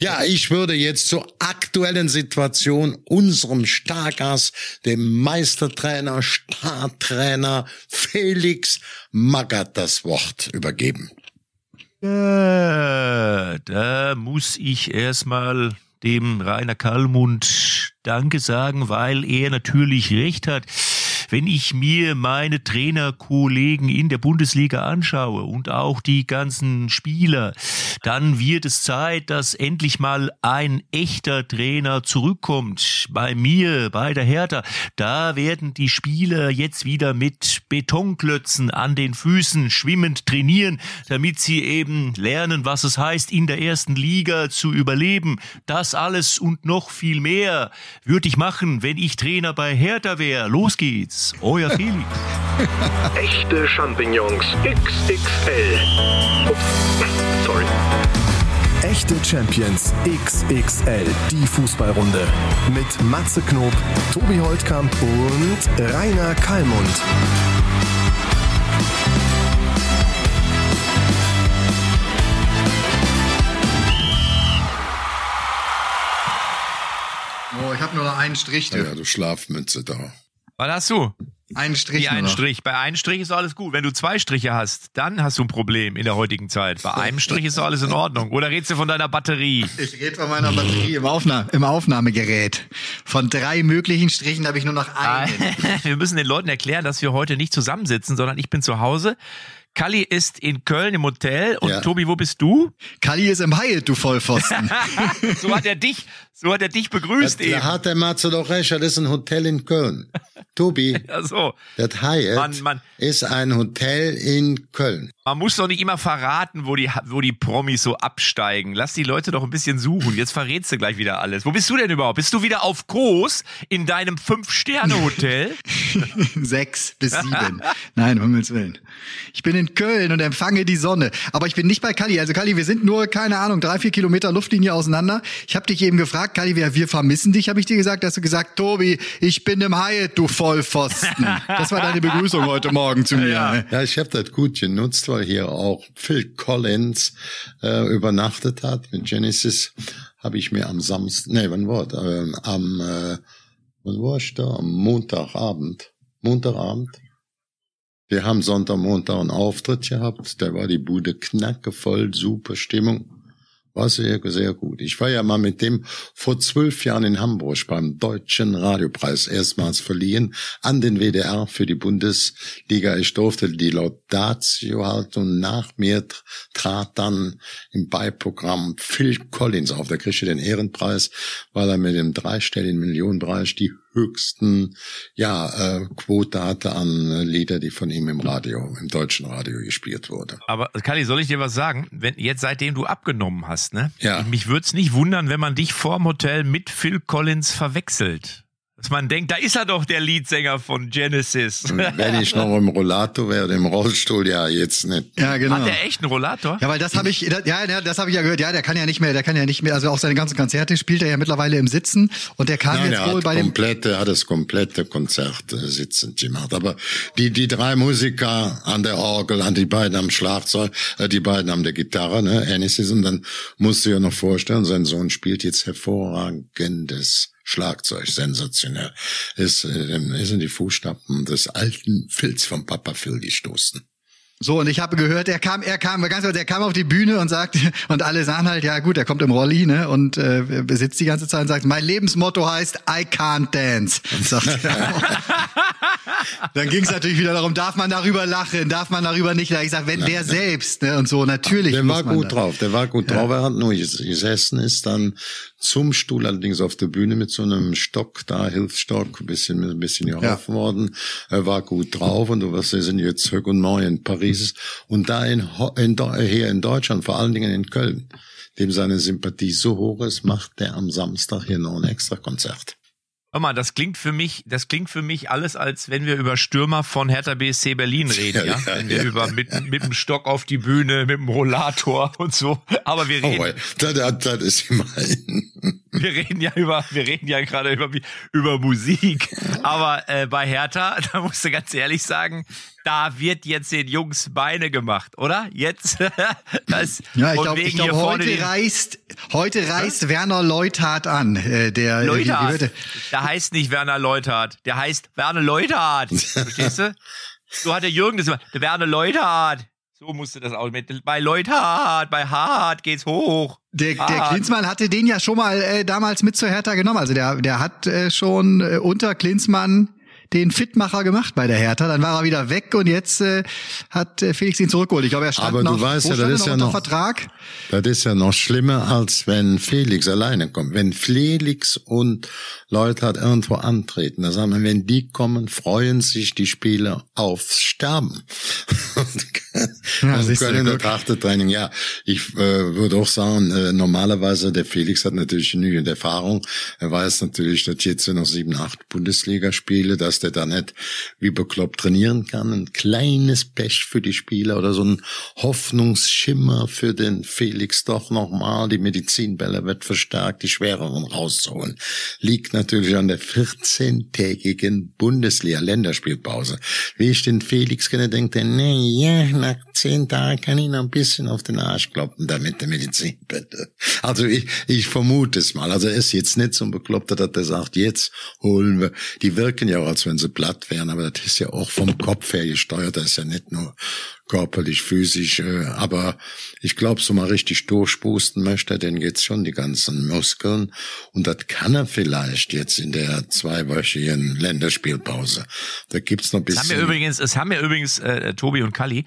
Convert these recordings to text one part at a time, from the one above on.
Ja, ich würde jetzt zur aktuellen Situation unserem Stargast, dem Meistertrainer, Startrainer Felix Magath das Wort übergeben. Ja, da muss ich erstmal dem Rainer Kallmund Danke sagen, weil er natürlich recht hat. Wenn ich mir meine Trainerkollegen in der Bundesliga anschaue und auch die ganzen Spieler, dann wird es Zeit, dass endlich mal ein echter Trainer zurückkommt. Bei mir, bei der Hertha, da werden die Spieler jetzt wieder mit Betonklötzen an den Füßen schwimmend trainieren, damit sie eben lernen, was es heißt, in der ersten Liga zu überleben. Das alles und noch viel mehr würde ich machen, wenn ich Trainer bei Hertha wäre. Los geht's. Felix. Euer Felix. Echte Champignons XXL. Ups, sorry. Echte Champions XXL, die Fußballrunde. Mit Matze Knob, Tobi Holtkamp und Rainer Kallmund. Oh, ich habe nur noch einen Strich. Ja, du Schlafmütze da. Was hast du? Einen Strich. Wie einen Strich. Bei einem Strich ist alles gut. Wenn du zwei Striche hast, dann hast du ein Problem in der heutigen Zeit. Bei einem Strich ist alles in Ordnung. Oder redest du von deiner Batterie? Ich rede von meiner Batterie im, Aufnah im Aufnahmegerät. Von drei möglichen Strichen habe ich nur noch einen. wir müssen den Leuten erklären, dass wir heute nicht zusammensitzen, sondern ich bin zu Hause. Kalli ist in Köln im Hotel und ja. Tobi, wo bist du? Kalli ist im Hyatt, du Vollpfosten. so hat er dich, so hat er dich begrüßt das, eben. Da hat der Matze doch recht, das ist ein Hotel in Köln. Tobi, ja, so. das Hyatt man, man, ist ein Hotel in Köln. Man muss doch nicht immer verraten, wo die, wo die Promis so absteigen. Lass die Leute doch ein bisschen suchen. Jetzt verrätst du gleich wieder alles. Wo bist du denn überhaupt? Bist du wieder auf Kurs in deinem Fünf-Sterne-Hotel? Sechs bis sieben. Nein, um Himmels Willen. Ich bin in Köln und empfange die Sonne. Aber ich bin nicht bei Kali. Also Kali, wir sind nur, keine Ahnung, drei, vier Kilometer Luftlinie auseinander. Ich habe dich eben gefragt, Kali, wir, wir vermissen dich, habe ich dir gesagt. Hast du gesagt, Tobi, ich bin im Hyatt, du Vollpfosten. Das war deine Begrüßung heute Morgen zu mir. Ja, ja ich habe das gut genutzt, weil hier auch Phil Collins äh, übernachtet hat mit Genesis. Habe ich mir am Samstag, nee, wann war das? Äh, am, äh, wann war ich da? Am Montagabend. Montagabend wir haben Sonntag, Montag einen Auftritt gehabt. Da war die Bude knackevoll, super Stimmung. War sehr, sehr gut. Ich war ja mal mit dem vor zwölf Jahren in Hamburg beim Deutschen Radiopreis erstmals verliehen an den WDR für die Bundesliga. Ich durfte die Laudatio halten und nach mir trat dann im Beiprogramm Phil Collins auf. Der kriegte den Ehrenpreis, weil er mit dem dreistelligen Millionenpreis die höchsten ja, äh, Quote hatte an äh, Lieder, die von ihm im Radio, im deutschen Radio gespielt wurde. Aber Kali, soll ich dir was sagen? Wenn jetzt seitdem du abgenommen hast, ne? Ja. Mich würde es nicht wundern, wenn man dich vorm Hotel mit Phil Collins verwechselt. Dass man denkt, da ist er doch der Leadsänger von Genesis. Wenn ich noch im Rollator wäre, im Rollstuhl, ja, jetzt nicht. Ja, genau. Hat der echt einen Rollator? Ja, weil das habe ich, ja, das habe ich ja gehört. Ja, der kann ja nicht mehr, der kann ja nicht mehr, also auch seine ganzen Konzerte spielt er ja mittlerweile im Sitzen und der kann Nein, jetzt wohl hat bei komplette, dem hat das komplette Konzert äh, sitzend gemacht. Aber die die drei Musiker an der Orgel, an die beiden am Schlagzeug, äh, die beiden an der Gitarre, ne, Anisys, und dann musst du dir noch vorstellen, sein Sohn spielt jetzt hervorragendes Schlagzeug, sensationell. Ist, äh, ist in die Fußstapfen des alten Filz vom Papa Phil gestoßen. So, und ich habe gehört, er kam, er kam, ganz er kam auf die Bühne und sagt, und alle sahen halt, ja gut, er kommt im Rolli, ne, und äh, sitzt die ganze Zeit und sagt, mein Lebensmotto heißt I can't dance. Sagt Dann ging es natürlich wieder darum, darf man darüber lachen, darf man darüber nicht lachen. Ich sag, wenn der selbst, ne, und so, natürlich. Der war gut da. drauf, der war gut ja. drauf, er hat nur gesessen, ist dann zum Stuhl, allerdings auf der Bühne mit so einem Stock da, Hilfsstock, ein bisschen, ein bisschen geholfen ja. worden. Er war gut drauf und du wirst, wir sind jetzt Höck und Neu in Paris und da in, in, hier in Deutschland, vor allen Dingen in Köln, dem seine Sympathie so hoch ist, macht der am Samstag hier noch ein extra Konzert. Hör mal, das klingt für mich, das klingt für mich alles, als wenn wir über Stürmer von Hertha BSC Berlin reden, ja? ja? wenn wir ja, über mit, mit dem Stock auf die Bühne, mit dem Rollator und so. Aber wir reden. Oh, das, das, das ist immerhin. Wir reden ja über, wir reden ja gerade über, über Musik. Aber äh, bei Hertha, da musst du ganz ehrlich sagen, da wird jetzt den Jungs Beine gemacht, oder? Jetzt. das, Ja, ich glaube, glaub, heute reist, heute reist Werner Leuthard an. Äh, der, äh, Leuthard. Wie, wie wird Der heißt nicht Werner Leuthard. Der heißt Werner Leuthard. Verstehst du? So hat der Jürgen das immer. Der Werner Leuthard. So musste das auch mit. Bei Leuthard, bei Hart geht's hoch. Der, der. Klinsmann hatte den ja schon mal äh, damals mit zur Hertha genommen. Also der, der hat äh, schon äh, unter Klinsmann den Fitmacher gemacht bei der Hertha. Dann war er wieder weg und jetzt äh, hat äh, Felix ihn zurückgeholt. Ich glaube, er stand Aber du noch, weißt wo ja, das ist ja unter noch- Vertrag. Das ist ja noch schlimmer, als wenn Felix alleine kommt. Wenn Felix und Leute halt irgendwo antreten, da sagen wir, wenn die kommen, freuen sich die Spieler aufs Sterben. Ja, du, können harte Training. Ja, ich äh, würde auch sagen, äh, normalerweise, der Felix hat natürlich genügend Erfahrung. Er weiß natürlich, dass jetzt noch sieben, acht Bundesligaspiele, dass der da nicht wie bekloppt trainieren kann. Ein kleines Pech für die Spieler oder so ein Hoffnungsschimmer für den Felix doch nochmal. Die Medizinbälle wird verstärkt, die schwereren rauszuholen. Liegt natürlich an der 14-tägigen Bundesliga-Länderspielpause. Wie ich den Felix kenne, denkt er, nee, ja, nach zehn Tagen kann ich noch ein bisschen auf den Arsch kloppen, damit der Medizinbälle. Also ich, ich vermute es mal. Also er ist jetzt nicht so ein Bekloppter, dass er sagt, jetzt holen wir. Die wirken ja auch, als wenn sie platt wären, aber das ist ja auch vom Kopf her gesteuert. Das ist ja nicht nur körperlich, physisch, äh, aber ich glaube, so mal richtig durchpusten möchte, dann geht's schon die ganzen Muskeln und das kann er vielleicht jetzt in der zweiwöchigen Länderspielpause. Da gibt's noch ein Es haben bisschen. mir übrigens, es haben mir übrigens äh, Tobi und Kalli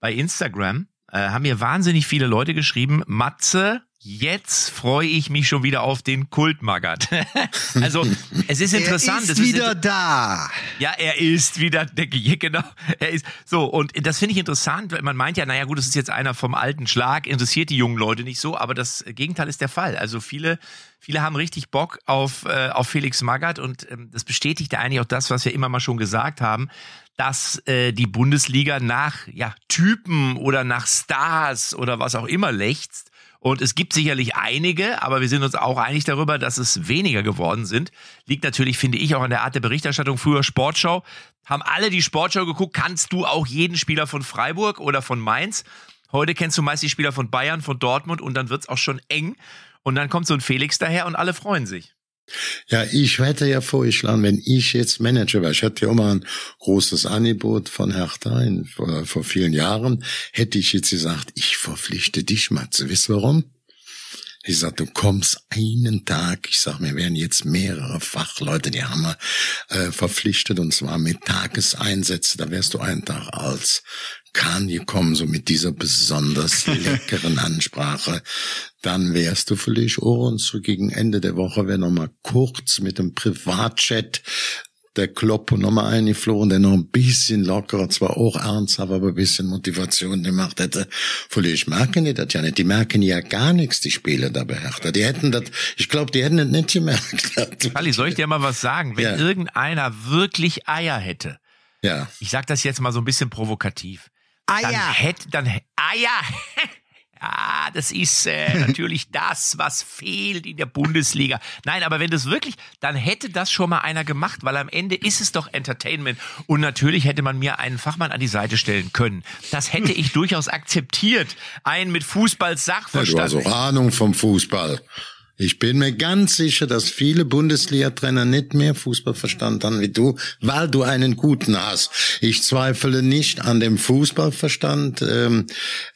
bei Instagram äh, haben mir wahnsinnig viele Leute geschrieben, Matze, jetzt freue ich mich schon wieder auf den Kultmaggert. also es ist interessant. Er es ist wieder da. Ja, er ist wieder, der, genau, er ist, so, und das finde ich interessant, weil man meint ja, naja gut, das ist jetzt einer vom alten Schlag, interessiert die jungen Leute nicht so, aber das Gegenteil ist der Fall. Also viele, viele haben richtig Bock auf, äh, auf Felix Magath und ähm, das bestätigt ja eigentlich auch das, was wir immer mal schon gesagt haben, dass äh, die Bundesliga nach ja, Typen oder nach Stars oder was auch immer lechzt. Und es gibt sicherlich einige, aber wir sind uns auch einig darüber, dass es weniger geworden sind. Liegt natürlich, finde ich, auch an der Art der Berichterstattung. Früher Sportschau. Haben alle die Sportschau geguckt. Kannst du auch jeden Spieler von Freiburg oder von Mainz? Heute kennst du meist die Spieler von Bayern, von Dortmund und dann wird's auch schon eng. Und dann kommt so ein Felix daher und alle freuen sich. Ja, ich hätte ja vorgeschlagen, wenn ich jetzt Manager wäre, ich hatte ja immer ein großes Angebot von Hertha in, vor, vor vielen Jahren, hätte ich jetzt gesagt, ich verpflichte dich, Matze. Wisst ihr warum? Ich sag, du kommst einen Tag, ich sag, wir werden jetzt mehrere Fachleute, die haben wir äh, verpflichtet und zwar mit Tageseinsätzen, da wärst du einen Tag als Kahn gekommen, so mit dieser besonders leckeren Ansprache. Dann wärst du auch und so gegen Ende der Woche wäre noch mal kurz mit dem Privatchat der Klopp und nochmal eingeflogen, der noch ein bisschen lockerer, zwar auch ernsthaft, aber ein bisschen Motivation gemacht hätte. Vielleicht merken die das ja nicht. Die merken ja gar nichts, die Spieler da bei Hertha. Die hätten das, ich glaube, die hätten das nicht gemerkt. Kalli, soll ich dir mal was sagen? Wenn Ja. irgendeiner wirklich Eier hätte, Ja. ich sag das jetzt mal so ein bisschen provokativ, dann Eier. hätte, dann, Eier, ja, das ist äh, natürlich das, was fehlt in der Bundesliga. Nein, aber wenn das wirklich, dann hätte das schon mal einer gemacht, weil am Ende ist es doch Entertainment. Und natürlich hätte man mir einen Fachmann an die Seite stellen können. Das hätte ich durchaus akzeptiert. Einen mit Ja, du hast auch Ahnung vom Fußball. Ich bin mir ganz sicher, dass viele Bundesliga-Trainer nicht mehr Fußballverstand haben wie du, weil du einen guten hast. Ich zweifle nicht an dem Fußballverstand, ähm,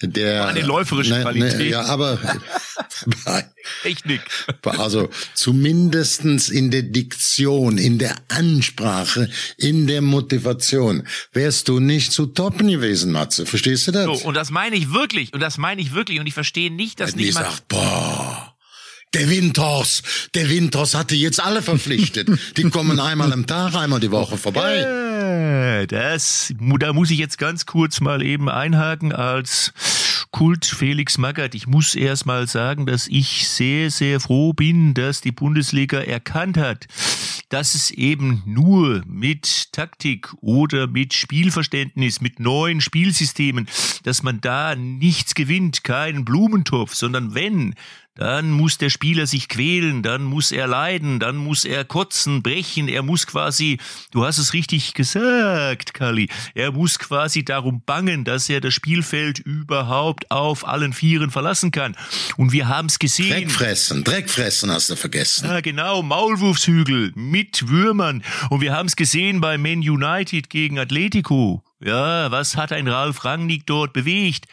der An den läuferischen Qualitäten. ja, aber Technik. also zumindestens in der Diktion, in der Ansprache, in der Motivation wärst du nicht zu toppen gewesen, Matze. Verstehst du das? So, und das meine ich wirklich. Und das meine ich wirklich. Und ich verstehe nicht, dass die nicht mal. sagt, boah, der Winters, der Winters hatte jetzt alle verpflichtet. Die kommen einmal am Tag, einmal die Woche vorbei. Das, da muss ich jetzt ganz kurz mal eben einhaken als Kult Felix Magath. Ich muss erst mal sagen, dass ich sehr, sehr froh bin, dass die Bundesliga erkannt hat, dass es eben nur mit Taktik oder mit Spielverständnis, mit neuen Spielsystemen, dass man da nichts gewinnt, keinen Blumentopf, sondern wenn dann muss der Spieler sich quälen, dann muss er leiden, dann muss er kotzen, brechen, er muss quasi, du hast es richtig gesagt, Kali, er muss quasi darum bangen, dass er das Spielfeld überhaupt auf allen Vieren verlassen kann. Und wir haben es gesehen. Dreckfressen, Dreckfressen hast du vergessen. Ja, genau, Maulwurfshügel mit Würmern. Und wir haben es gesehen bei Man United gegen Atletico. Ja, was hat ein Ralf Rangnick dort bewegt?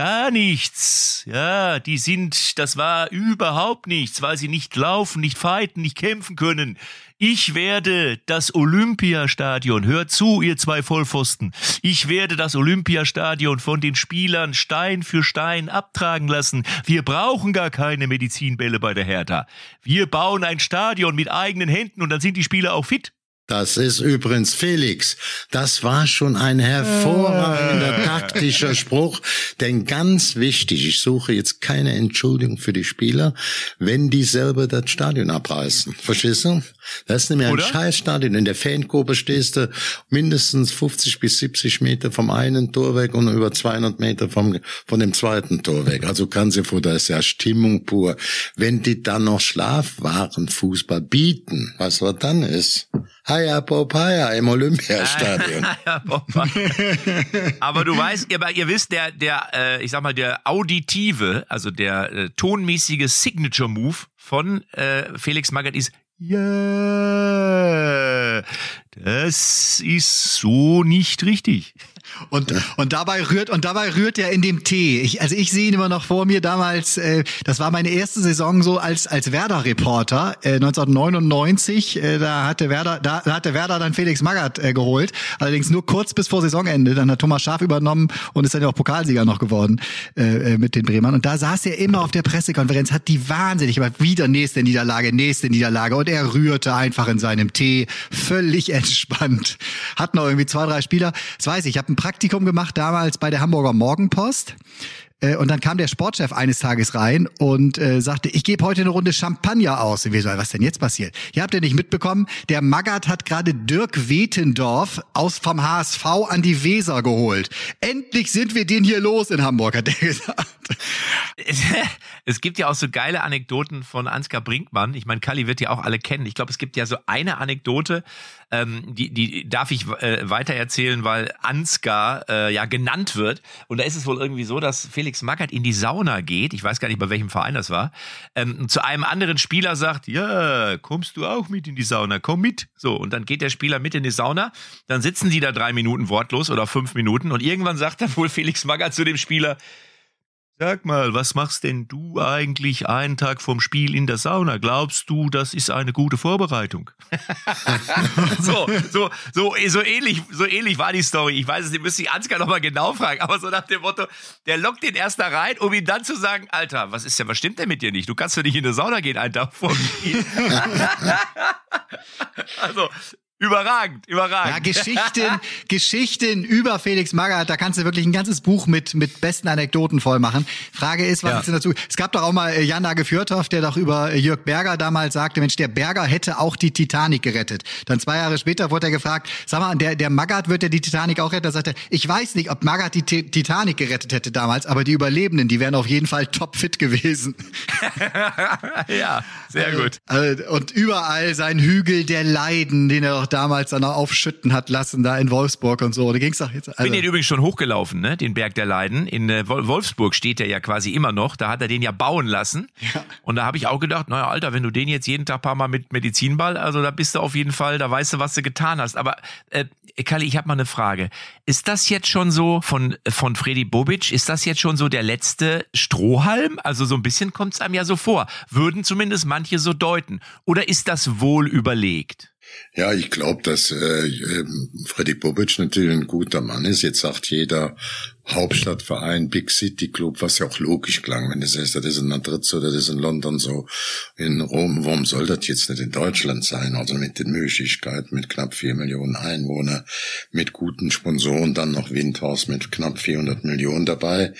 Gar nichts. Ja, die sind, das war überhaupt nichts, weil sie nicht laufen, nicht fighten, nicht kämpfen können. Ich werde das Olympiastadion, hört zu, ihr zwei Vollpfosten, ich werde das Olympiastadion von den Spielern Stein für Stein abtragen lassen. Wir brauchen gar keine Medizinbälle bei der Hertha. Wir bauen ein Stadion mit eigenen Händen und dann sind die Spieler auch fit. Das ist übrigens Felix. Das war schon ein hervorragender taktischer Spruch. Denn ganz wichtig, ich suche jetzt keine Entschuldigung für die Spieler, wenn die selber das Stadion abreißen. Verstehst du? Das ist nämlich ein Oder? Scheißstadion. In der Fankurve stehst du mindestens 50 bis 70 Meter vom einen Tor weg und über 200 Meter vom, von dem zweiten Tor weg. Also kannst du vor, da ist ja Stimmung pur. Wenn die dann noch Schlafwarenfußball bieten, was was dann ist? Haya Popaya im Olympiastadion. Aber du weißt, ihr, ihr wisst, der, der, äh, ich sag mal, der auditive, also der äh, tonmäßige Signature Move von äh, Felix Magath ist ja, das ist so nicht richtig. Und, und dabei rührt und dabei rührt er in dem Tee. Ich, also ich sehe ihn immer noch vor mir damals. Äh, das war meine erste Saison so als als Werder-Reporter äh, 1999. Äh, da hatte Werder da, da hatte Werder dann Felix Magath äh, geholt. Allerdings nur kurz bis vor Saisonende. Dann hat Thomas Schaaf übernommen und ist dann ja auch Pokalsieger noch geworden äh, äh, mit den Bremern. Und da saß er immer auf der Pressekonferenz, hat die wahnsinnig immer wieder nächste Niederlage, nächste Niederlage und er rührte einfach in seinem Tee völlig entspannt. Hat noch irgendwie zwei drei Spieler. Das weiß ich. Ich habe ein Praktikum gemacht damals bei der Hamburger Morgenpost. Äh, Und dann kam der Sportchef eines Tages rein und äh, sagte, ich gebe heute eine Runde Champagner aus. Und wir so, was denn jetzt passiert? Ihr habt ja nicht mitbekommen, der Magath hat gerade Dirk Wetendorf aus vom HSV an die Weser geholt. Endlich sind wir den hier los in Hamburg, hat er gesagt. Es, es gibt ja auch so geile Anekdoten von Ansgar Brinkmann. Ich meine, Kali wird ja auch alle kennen. Ich glaube, es gibt ja so eine Anekdote, ähm, die, die darf ich äh, weitererzählen, weil Ansgar äh, ja genannt wird. Und da ist es wohl irgendwie so, dass Felix Magath in die Sauna geht. Ich weiß gar nicht, bei welchem Verein das war. Ähm, zu einem anderen Spieler sagt, ja, kommst du auch mit in die Sauna? Komm mit. So, und dann geht der Spieler mit in die Sauna. Dann sitzen die da drei Minuten wortlos oder fünf Minuten. Und irgendwann sagt dann wohl Felix Magath zu dem Spieler, Sag mal, was machst denn du eigentlich einen Tag vorm Spiel in der Sauna? Glaubst du, das ist eine gute Vorbereitung? so, so, so, so ähnlich, so ähnlich war die Story. Ich weiß es, nicht, müsste ich Ansgar nochmal genau fragen, aber so nach dem Motto, der lockt den erst da rein, um ihm dann zu sagen, Alter, was ist denn, was stimmt denn mit dir nicht? Du kannst doch nicht in der Sauna gehen einen Tag vorm Spiel. also, Überragend, überragend. Ja, Geschichten, Geschichten über Felix Magath, da kannst du wirklich ein ganzes Buch mit, mit besten Anekdoten voll machen. Frage ist, was Ja. ist denn dazu? Es gab doch auch mal äh, Jan Nage Fjörtoff, der doch über äh, Jörg Berger damals sagte, Mensch, der Berger hätte auch die Titanic gerettet. Dann zwei Jahre später wurde er gefragt, sag mal, der, der Magath wird ja die Titanic auch retten? Da sagte er, ich weiß nicht, ob Magath die Ti- Titanic gerettet hätte damals, aber die Überlebenden, die wären auf jeden Fall topfit gewesen. ja, sehr gut. Also, und überall sein Hügel der Leiden, den er doch damals dann auch aufschütten hat lassen, da in Wolfsburg und so. Da ging's doch jetzt. bin Also, den übrigens schon hochgelaufen, ne? Den Berg der Leiden. In äh, Wol- Wolfsburg steht der ja quasi immer noch. Da hat er den ja bauen lassen. Und da habe ich auch gedacht, naja, Alter, wenn du den jetzt jeden Tag paar Mal mit Medizinball, also da bist du auf jeden Fall, da weißt du, was du getan hast. Aber äh, Kalli, ich habe mal eine Frage. Ist das jetzt schon so von von Freddy Bobic? Ist das jetzt schon so der letzte Strohhalm? Also so ein bisschen kommt es einem ja so vor. Würden zumindest manche so deuten. Oder ist das wohl überlegt? Ja, ich glaube, dass äh, ähm, Freddy Bobic natürlich ein guter Mann ist. Jetzt sagt jeder Hauptstadtverein, Big City Club, was ja auch logisch klang, wenn du sagst, das ist in Madrid so, das ist in London so, in Rom. Warum soll das jetzt nicht in Deutschland sein? Also mit den Möglichkeiten, mit knapp vier Millionen Einwohner, mit guten Sponsoren, dann noch Windhaus mit knapp 400 Millionen dabei,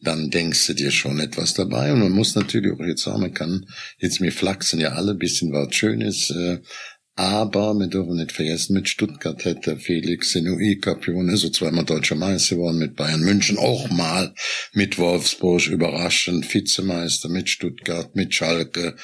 dann denkst du dir schon etwas dabei. Und man muss natürlich auch jetzt sagen, man kann jetzt mir flachsen ja alle ein bisschen was Schönes. Äh, Aber wir dürfen nicht vergessen, mit Stuttgart hätte Felix in UI-Cup gewonnen, ist so zweimal deutscher Meister geworden, mit Bayern München auch mal, mit Wolfsburg überraschend, Vizemeister, mit Stuttgart, mit Schalke,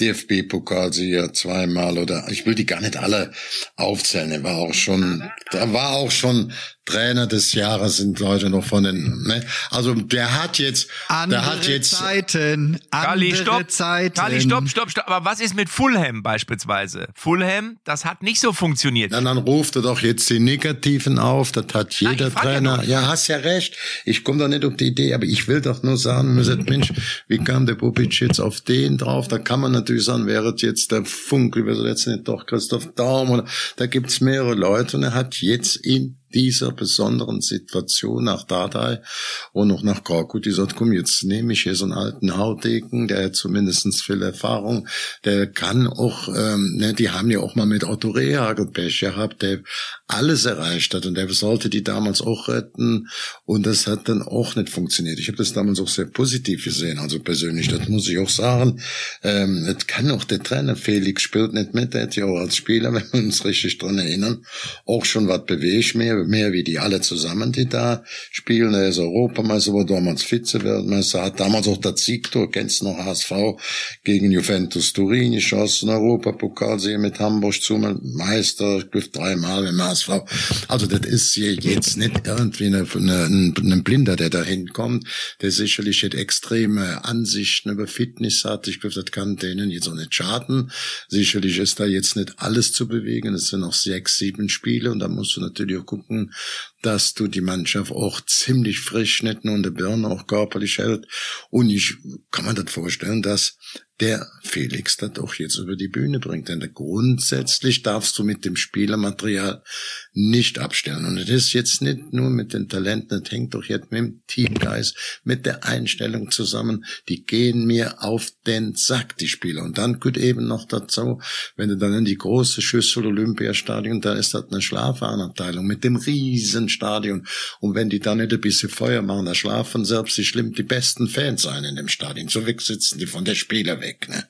DFB-Pokalsieger zweimal oder ich will die gar nicht alle aufzählen. Er war auch schon, da war auch schon Trainer des Jahres sind Leute noch von den, ne? Also der hat jetzt, andere der hat jetzt Zeiten, andere Kali, stopp. Zeiten. Kali, stopp, stopp, stopp. Aber was ist mit Fulham beispielsweise? Fulham, das hat nicht so funktioniert. Dann, dann ruft er doch jetzt die Negativen auf, das hat jeder ja Trainer. nur. Ja, hast ja recht. Ich komme doch nicht auf die Idee, aber ich will doch nur sagen, sagt, Mensch, wie kam der Bubic jetzt auf den drauf? Da kann man natürlich sagen, wäre jetzt der Funk, wir jetzt nicht doch Christoph Daum oder da gibt's mehrere Leute und er hat jetzt in dieser besonderen Situation nach Dardai und noch nach Korkut, die sagt, komm, jetzt nehme ich hier so einen alten Haudegen, der hat zumindestens viel Erfahrung, der kann auch, ähm, ne, die haben ja auch mal mit Otto Rehagel Pech gehabt, der alles erreicht hat und der sollte die damals auch retten und das hat dann auch nicht funktioniert. Ich habe das damals auch sehr positiv gesehen, also persönlich, das muss ich auch sagen. Ähm, das kann auch der Trainer, Felix spielt nicht mit, der hat ja auch als Spieler, wenn wir uns richtig dran erinnern, auch schon was bewegt, mehr, mehr wie die alle zusammen, die da spielen. Er ist Europameister, war damals Vize-Weltmeister, hat damals auch das Siegtor, kennst du noch HSV, gegen Juventus Turin geschossen, Europapokalsieger mit Hamburg zu Meister, ich glaube dreimal HSV. Also das ist jetzt nicht irgendwie eine, eine, ein Blinder, der da hinkommt, der sicherlich jetzt extreme Ansichten über Fitness hat. Ich glaube, das kann denen jetzt auch nicht schaden. Sicherlich ist da jetzt nicht alles zu bewegen. Es sind noch sechs, sieben Spiele und da musst du natürlich auch gucken, dass du die Mannschaft auch ziemlich frisch, nicht nur in der Birne, auch körperlich hält. Und ich kann mir das vorstellen, dass der Felix das auch jetzt über die Bühne bringt. Denn grundsätzlich darfst du mit dem Spielermaterial nicht abstellen. Und das ist jetzt nicht nur mit den Talenten, das hängt doch jetzt mit dem Teamgeist, mit der Einstellung zusammen. Die gehen mir auf den Sack, die Spieler. Und dann gut eben noch dazu, wenn du dann in die große Schüssel Olympiastadion, da ist das eine Schlafanabteilung mit dem Riesenstadion. Und wenn die dann nicht ein bisschen Feuer machen, da schlafen selbst die schlimm die besten Fans ein in dem Stadion. So weg sitzen die von der Spieler weg, ne?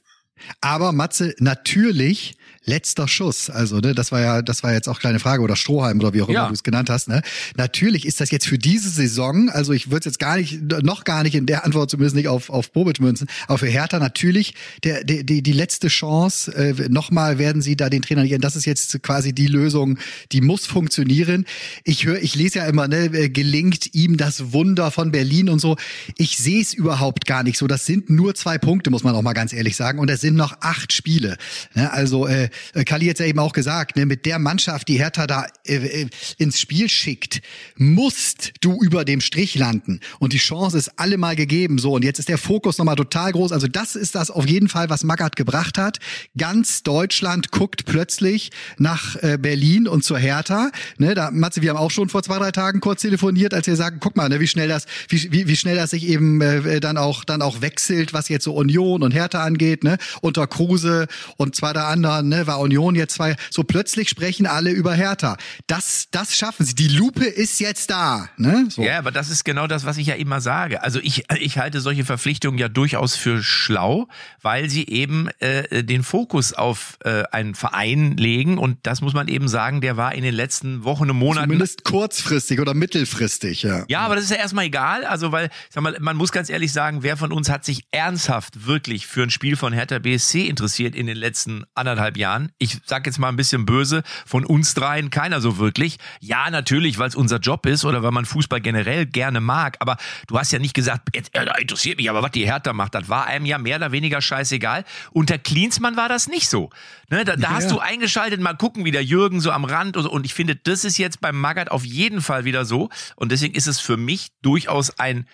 Aber Matze, natürlich letzter Schuss. Also, ne, das war ja, das war jetzt auch kleine Frage oder Strohhalm oder wie auch immer Ja. du es genannt hast. Ne? Natürlich ist das jetzt für diese Saison, also ich würde es jetzt gar nicht, noch gar nicht in der Antwort zumindest nicht auf, auf Bobic münzen, aber für Hertha natürlich der, der, die, die letzte Chance. Äh, Nochmal werden sie da den Trainer nicht, das ist jetzt quasi die Lösung, die muss funktionieren. Ich höre, ich lese ja immer, ne, äh, gelingt ihm das Wunder von Berlin und so. Ich sehe es überhaupt gar nicht so. Das sind nur zwei Punkte, muss man auch mal ganz ehrlich sagen. Und es sind noch acht Spiele. Ne? Also äh, äh, Kali hat ja eben auch gesagt, ne, mit der Mannschaft, die Hertha da äh, äh, ins Spiel schickt, musst du über dem Strich landen. Und die Chance ist allemal gegeben. So, und jetzt ist der Fokus nochmal total groß. Also das ist das auf jeden Fall, was Magath gebracht hat. Ganz Deutschland guckt plötzlich nach äh, Berlin und zur Hertha. Ne, da, Matze, wir haben auch schon vor zwei, drei Tagen kurz telefoniert, als wir sagen, guck mal, ne, wie schnell das, wie, wie, wie schnell das sich eben äh, dann auch dann auch wechselt, was jetzt so Union und Hertha angeht, ne? Unter Kruse und zwei der anderen, ne, war Union jetzt zwei. So plötzlich sprechen alle über Hertha. Das, das schaffen sie. Die Lupe ist jetzt da, ne? So. Ja, aber das ist genau das, was ich ja immer sage. Also ich, ich halte solche Verpflichtungen ja durchaus für schlau, weil sie eben äh, den Fokus auf äh, einen Verein legen und das muss man eben sagen, der war in den letzten Wochen und Monaten Zumindest kurzfristig oder mittelfristig, ja. Ja, aber das ist ja erstmal egal. Also, weil, sag mal, man muss ganz ehrlich sagen, wer von uns hat sich ernsthaft wirklich für ein Spiel von Hertha BSC interessiert in den letzten anderthalb Jahren? Ich sag jetzt mal ein bisschen böse, von uns dreien keiner so wirklich. Ja, natürlich, weil es unser Job ist oder weil man Fußball generell gerne mag. Aber du hast ja nicht gesagt, jetzt, da interessiert mich aber, was die Hertha macht. Das war einem ja mehr oder weniger scheißegal. Unter Klinsmann war das nicht so. Ne, da da hast Ja. du eingeschaltet, mal gucken, wie der Jürgen so am Rand und, so. und ich finde, das ist jetzt beim Magath auf jeden Fall wieder so und deswegen ist es für mich durchaus ein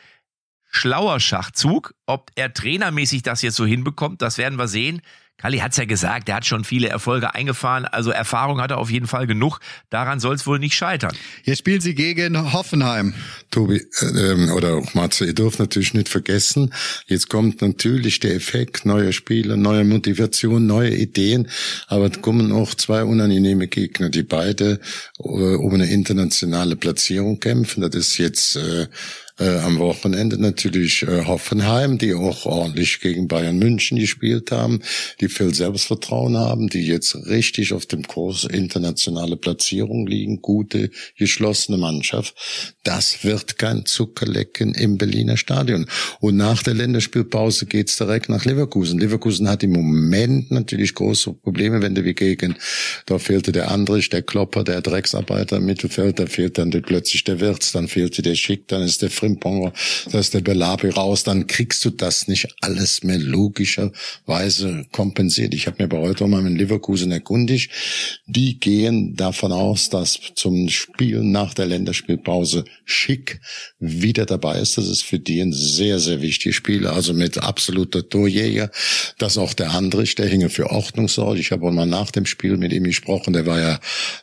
schlauer Schachzug. Ob er trainermäßig das jetzt so hinbekommt, das werden wir sehen. Kali hat's ja gesagt, er hat schon viele Erfolge eingefahren, also Erfahrung hat er auf jeden Fall genug. Daran soll es wohl nicht scheitern. Jetzt spielen sie gegen Hoffenheim. Tobi, äh, ähm, oder auch Matze, ihr dürft natürlich nicht vergessen, jetzt kommt natürlich der Effekt, neue Spieler, neue Motivation, neue Ideen, aber es kommen auch zwei unangenehme Gegner, die beide äh, um eine internationale Platzierung kämpfen. Das ist jetzt äh, Äh, am Wochenende natürlich äh, Hoffenheim, die auch ordentlich gegen Bayern München gespielt haben, die viel Selbstvertrauen haben, die jetzt richtig auf dem Kurs internationale Platzierung liegen, gute, geschlossene Mannschaft. Das wird kein Zuckerlecken im Berliner Stadion. Und nach der Länderspielpause geht's direkt nach Leverkusen. Leverkusen hat im Moment natürlich große Probleme, wenn du wie gegen, da fehlte der Andrich, der Klopper, der Drecksarbeiter im Mittelfeld, da fehlt dann plötzlich der Wirtz, dann fehlte der Schick, dann ist der Frimponger, da ist der Belabi raus, dann kriegst du das nicht alles mehr logischerweise kompensiert. Ich habe mir bei heute mal mit Leverkusen erkundigt, die gehen davon aus, dass zum Spiel nach der Länderspielpause Schick wieder dabei ist. Das ist für die ein sehr, sehr wichtiges Spiel, also mit absoluter Torjäger, dass auch der Andrich, der hinge für Ordnung sorgt. Ich habe auch mal nach dem Spiel mit ihm gesprochen, der war ja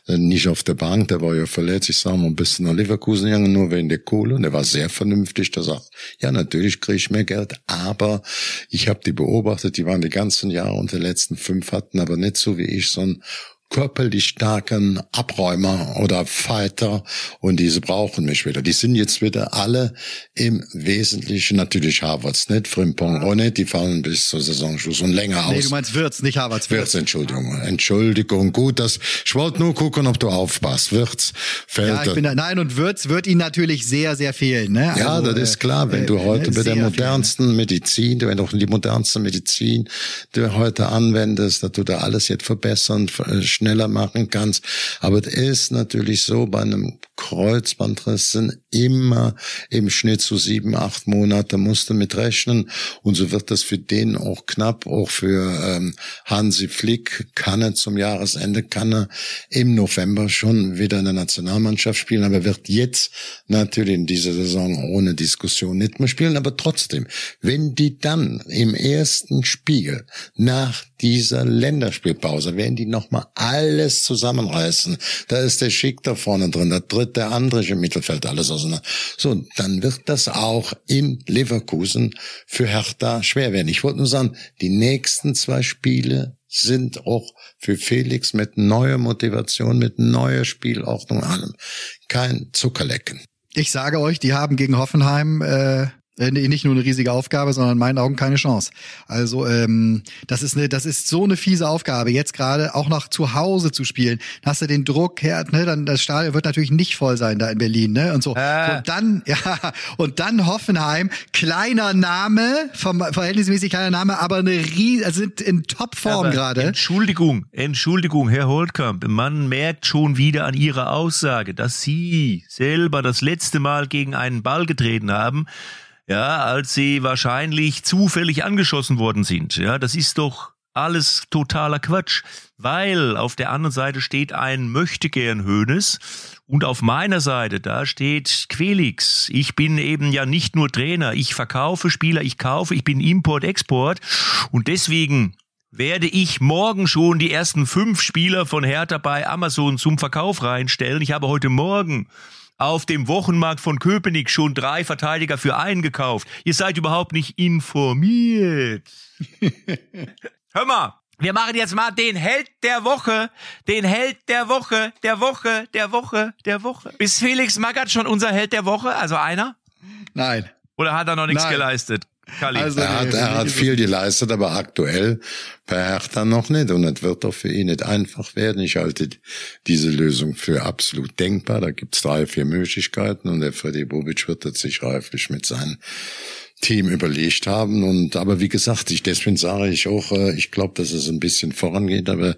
äh, nicht auf der Bank, der war ja verletzt. Ich sage mal, ein bisschen nach Leverkusen gegangen, nur wegen der Kohle. Und der war sehr vernünftig. Der sagt, ja, natürlich kriege ich mehr Geld, aber ich habe die beobachtet, die waren die ganzen Jahre unter den letzten fünf, hatten aber nicht so wie ich so ein körperlich starken Abräumer oder Fighter und diese brauchen mich wieder. Die sind jetzt wieder alle im Wesentlichen, natürlich Harvards nicht, Frimpong auch nicht, die fallen bis zur Saisonschluss und länger Nee, aus. du meinst Wirtz, nicht Harvards. Wirtz, Entschuldigung, Entschuldigung, gut, das, ich wollte nur gucken, ob du aufpasst. Wirtz fällt. Ja, ich bin da, nein, und Wirtz wird ihn natürlich sehr, sehr fehlen. Ne? Ja, Also, das ist äh, klar. Wenn du äh, heute bei der modernsten Medizin, du wenn auch die modernste Medizin, die du heute anwendest, dass du da alles jetzt verbessern, äh, schneller machen kannst. Aber es ist natürlich so, bei einem Kreuzbandriss sind immer im Schnitt so sieben, acht Monate musst du mit rechnen. Und so wird das für den auch knapp, auch für ähm, Hansi Flick kann er zum Jahresende, kann er im November schon wieder in der Nationalmannschaft spielen, aber er wird jetzt natürlich in dieser Saison ohne Diskussion nicht mehr spielen, aber trotzdem, wenn die dann im ersten Spiel nach dieser Länderspielpause, werden die nochmal alles zusammenreißen. Da ist der Schick da vorne drin, da tritt der andere im Mittelfeld alles auseinander. So, dann wird das auch in Leverkusen für Hertha schwer werden. Ich wollte nur sagen, die nächsten zwei Spiele sind auch für Felix mit neuer Motivation, mit neuer Spielordnung allem kein Zuckerlecken. Ich sage euch, die haben gegen Hoffenheim äh, äh, nicht nur eine riesige Aufgabe, sondern in meinen Augen keine Chance. Also ähm, das ist eine, das ist so eine fiese Aufgabe, jetzt gerade auch noch zu Hause zu spielen. Dann hast du den Druck, her, ne, dann das Stadion wird natürlich nicht voll sein da in Berlin, ne? Und so. Ah. Und dann, ja, und dann Hoffenheim, kleiner Name, vom, verhältnismäßig kleiner Name, aber eine rie also sind in Topform gerade. Entschuldigung, Entschuldigung, Herr Holtkamp. Man merkt schon wieder an Ihrer Aussage, dass Sie selber das letzte Mal gegen einen Ball getreten haben, ja, als Sie wahrscheinlich zufällig angeschossen worden sind. Ja, das ist doch alles totaler Quatsch, weil auf der anderen Seite steht ein Möchtegern Hönes und auf meiner Seite, da steht Quelix. Ich bin eben ja nicht nur Trainer, ich verkaufe Spieler, ich kaufe, ich bin Import-Export und deswegen werde ich morgen schon die ersten fünf Spieler von Hertha bei Amazon zum Verkauf reinstellen. Ich habe heute Morgen auf dem Wochenmarkt von Köpenick schon drei Verteidiger für einen gekauft. Ihr seid überhaupt nicht informiert. Hör mal, wir machen jetzt mal den Held der Woche, den Held der Woche, der Woche, der Woche, der Woche. Ist Felix Magath schon unser Held der Woche, also einer? Nein. Oder hat er noch nichts Nein. geleistet? Kalli. Also- Er hat, er hat viel geleistet, aber aktuell bei Hertha noch nicht. Und es wird doch für ihn nicht einfach werden. Ich halte diese Lösung für absolut denkbar. Da gibt's drei, vier Möglichkeiten und der Freddy Bobic wird das sich reiflich mit seinem Team überlegt haben. Und aber wie gesagt, ich deswegen sage ich auch, äh, ich glaube, dass es ein bisschen vorangeht, aber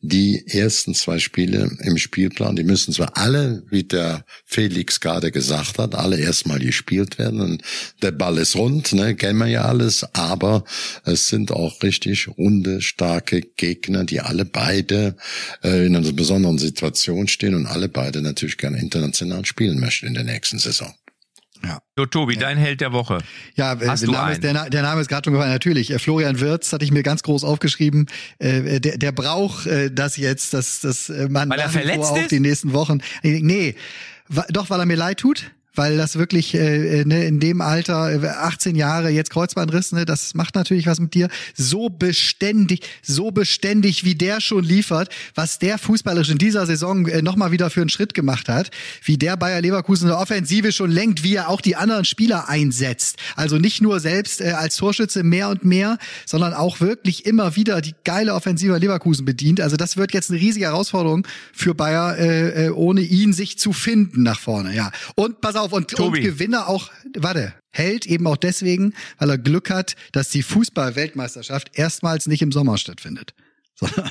die ersten zwei Spiele im Spielplan, die müssen zwar alle, wie der Felix gerade gesagt hat, alle erstmal gespielt werden. Und der Ball ist rund, ne, kennen wir ja alles, aber es sind auch richtig runde, starke Gegner, die alle beide äh, in einer besonderen Situation stehen und alle beide natürlich gerne international spielen möchten in der nächsten Saison. Ja. So, Tobi, dein Held der Woche. Ja, äh, Hast der, Name ist, der, der Name ist gerade schon gefallen. Natürlich, äh, Florian Wirtz hatte ich mir ganz groß aufgeschrieben. Äh, der, der braucht äh, das jetzt, dass dass man Weil er verletzt auch ist? die nächsten Wochen. Nee, doch, weil er mir leid tut. Weil das wirklich äh, ne, in dem Alter, 18 Jahre, jetzt Kreuzbandriss, ne, das macht natürlich was mit dir. So beständig, so beständig, wie der schon liefert, was der fußballerisch in dieser Saison äh, nochmal wieder für einen Schritt gemacht hat, wie der Bayer Leverkusen in der Offensive schon lenkt, wie er auch die anderen Spieler einsetzt. Also nicht nur selbst äh, als Torschütze mehr und mehr, sondern auch wirklich immer wieder die geile Offensive Leverkusen bedient. Also das wird jetzt eine riesige Herausforderung für Bayer, äh, äh, ohne ihn sich zu finden nach vorne. Ja. Und pass auf, und, und Gewinner auch, warte, hält eben auch deswegen, weil er Glück hat, dass die Fußball-Weltmeisterschaft erstmals nicht im Sommer stattfindet.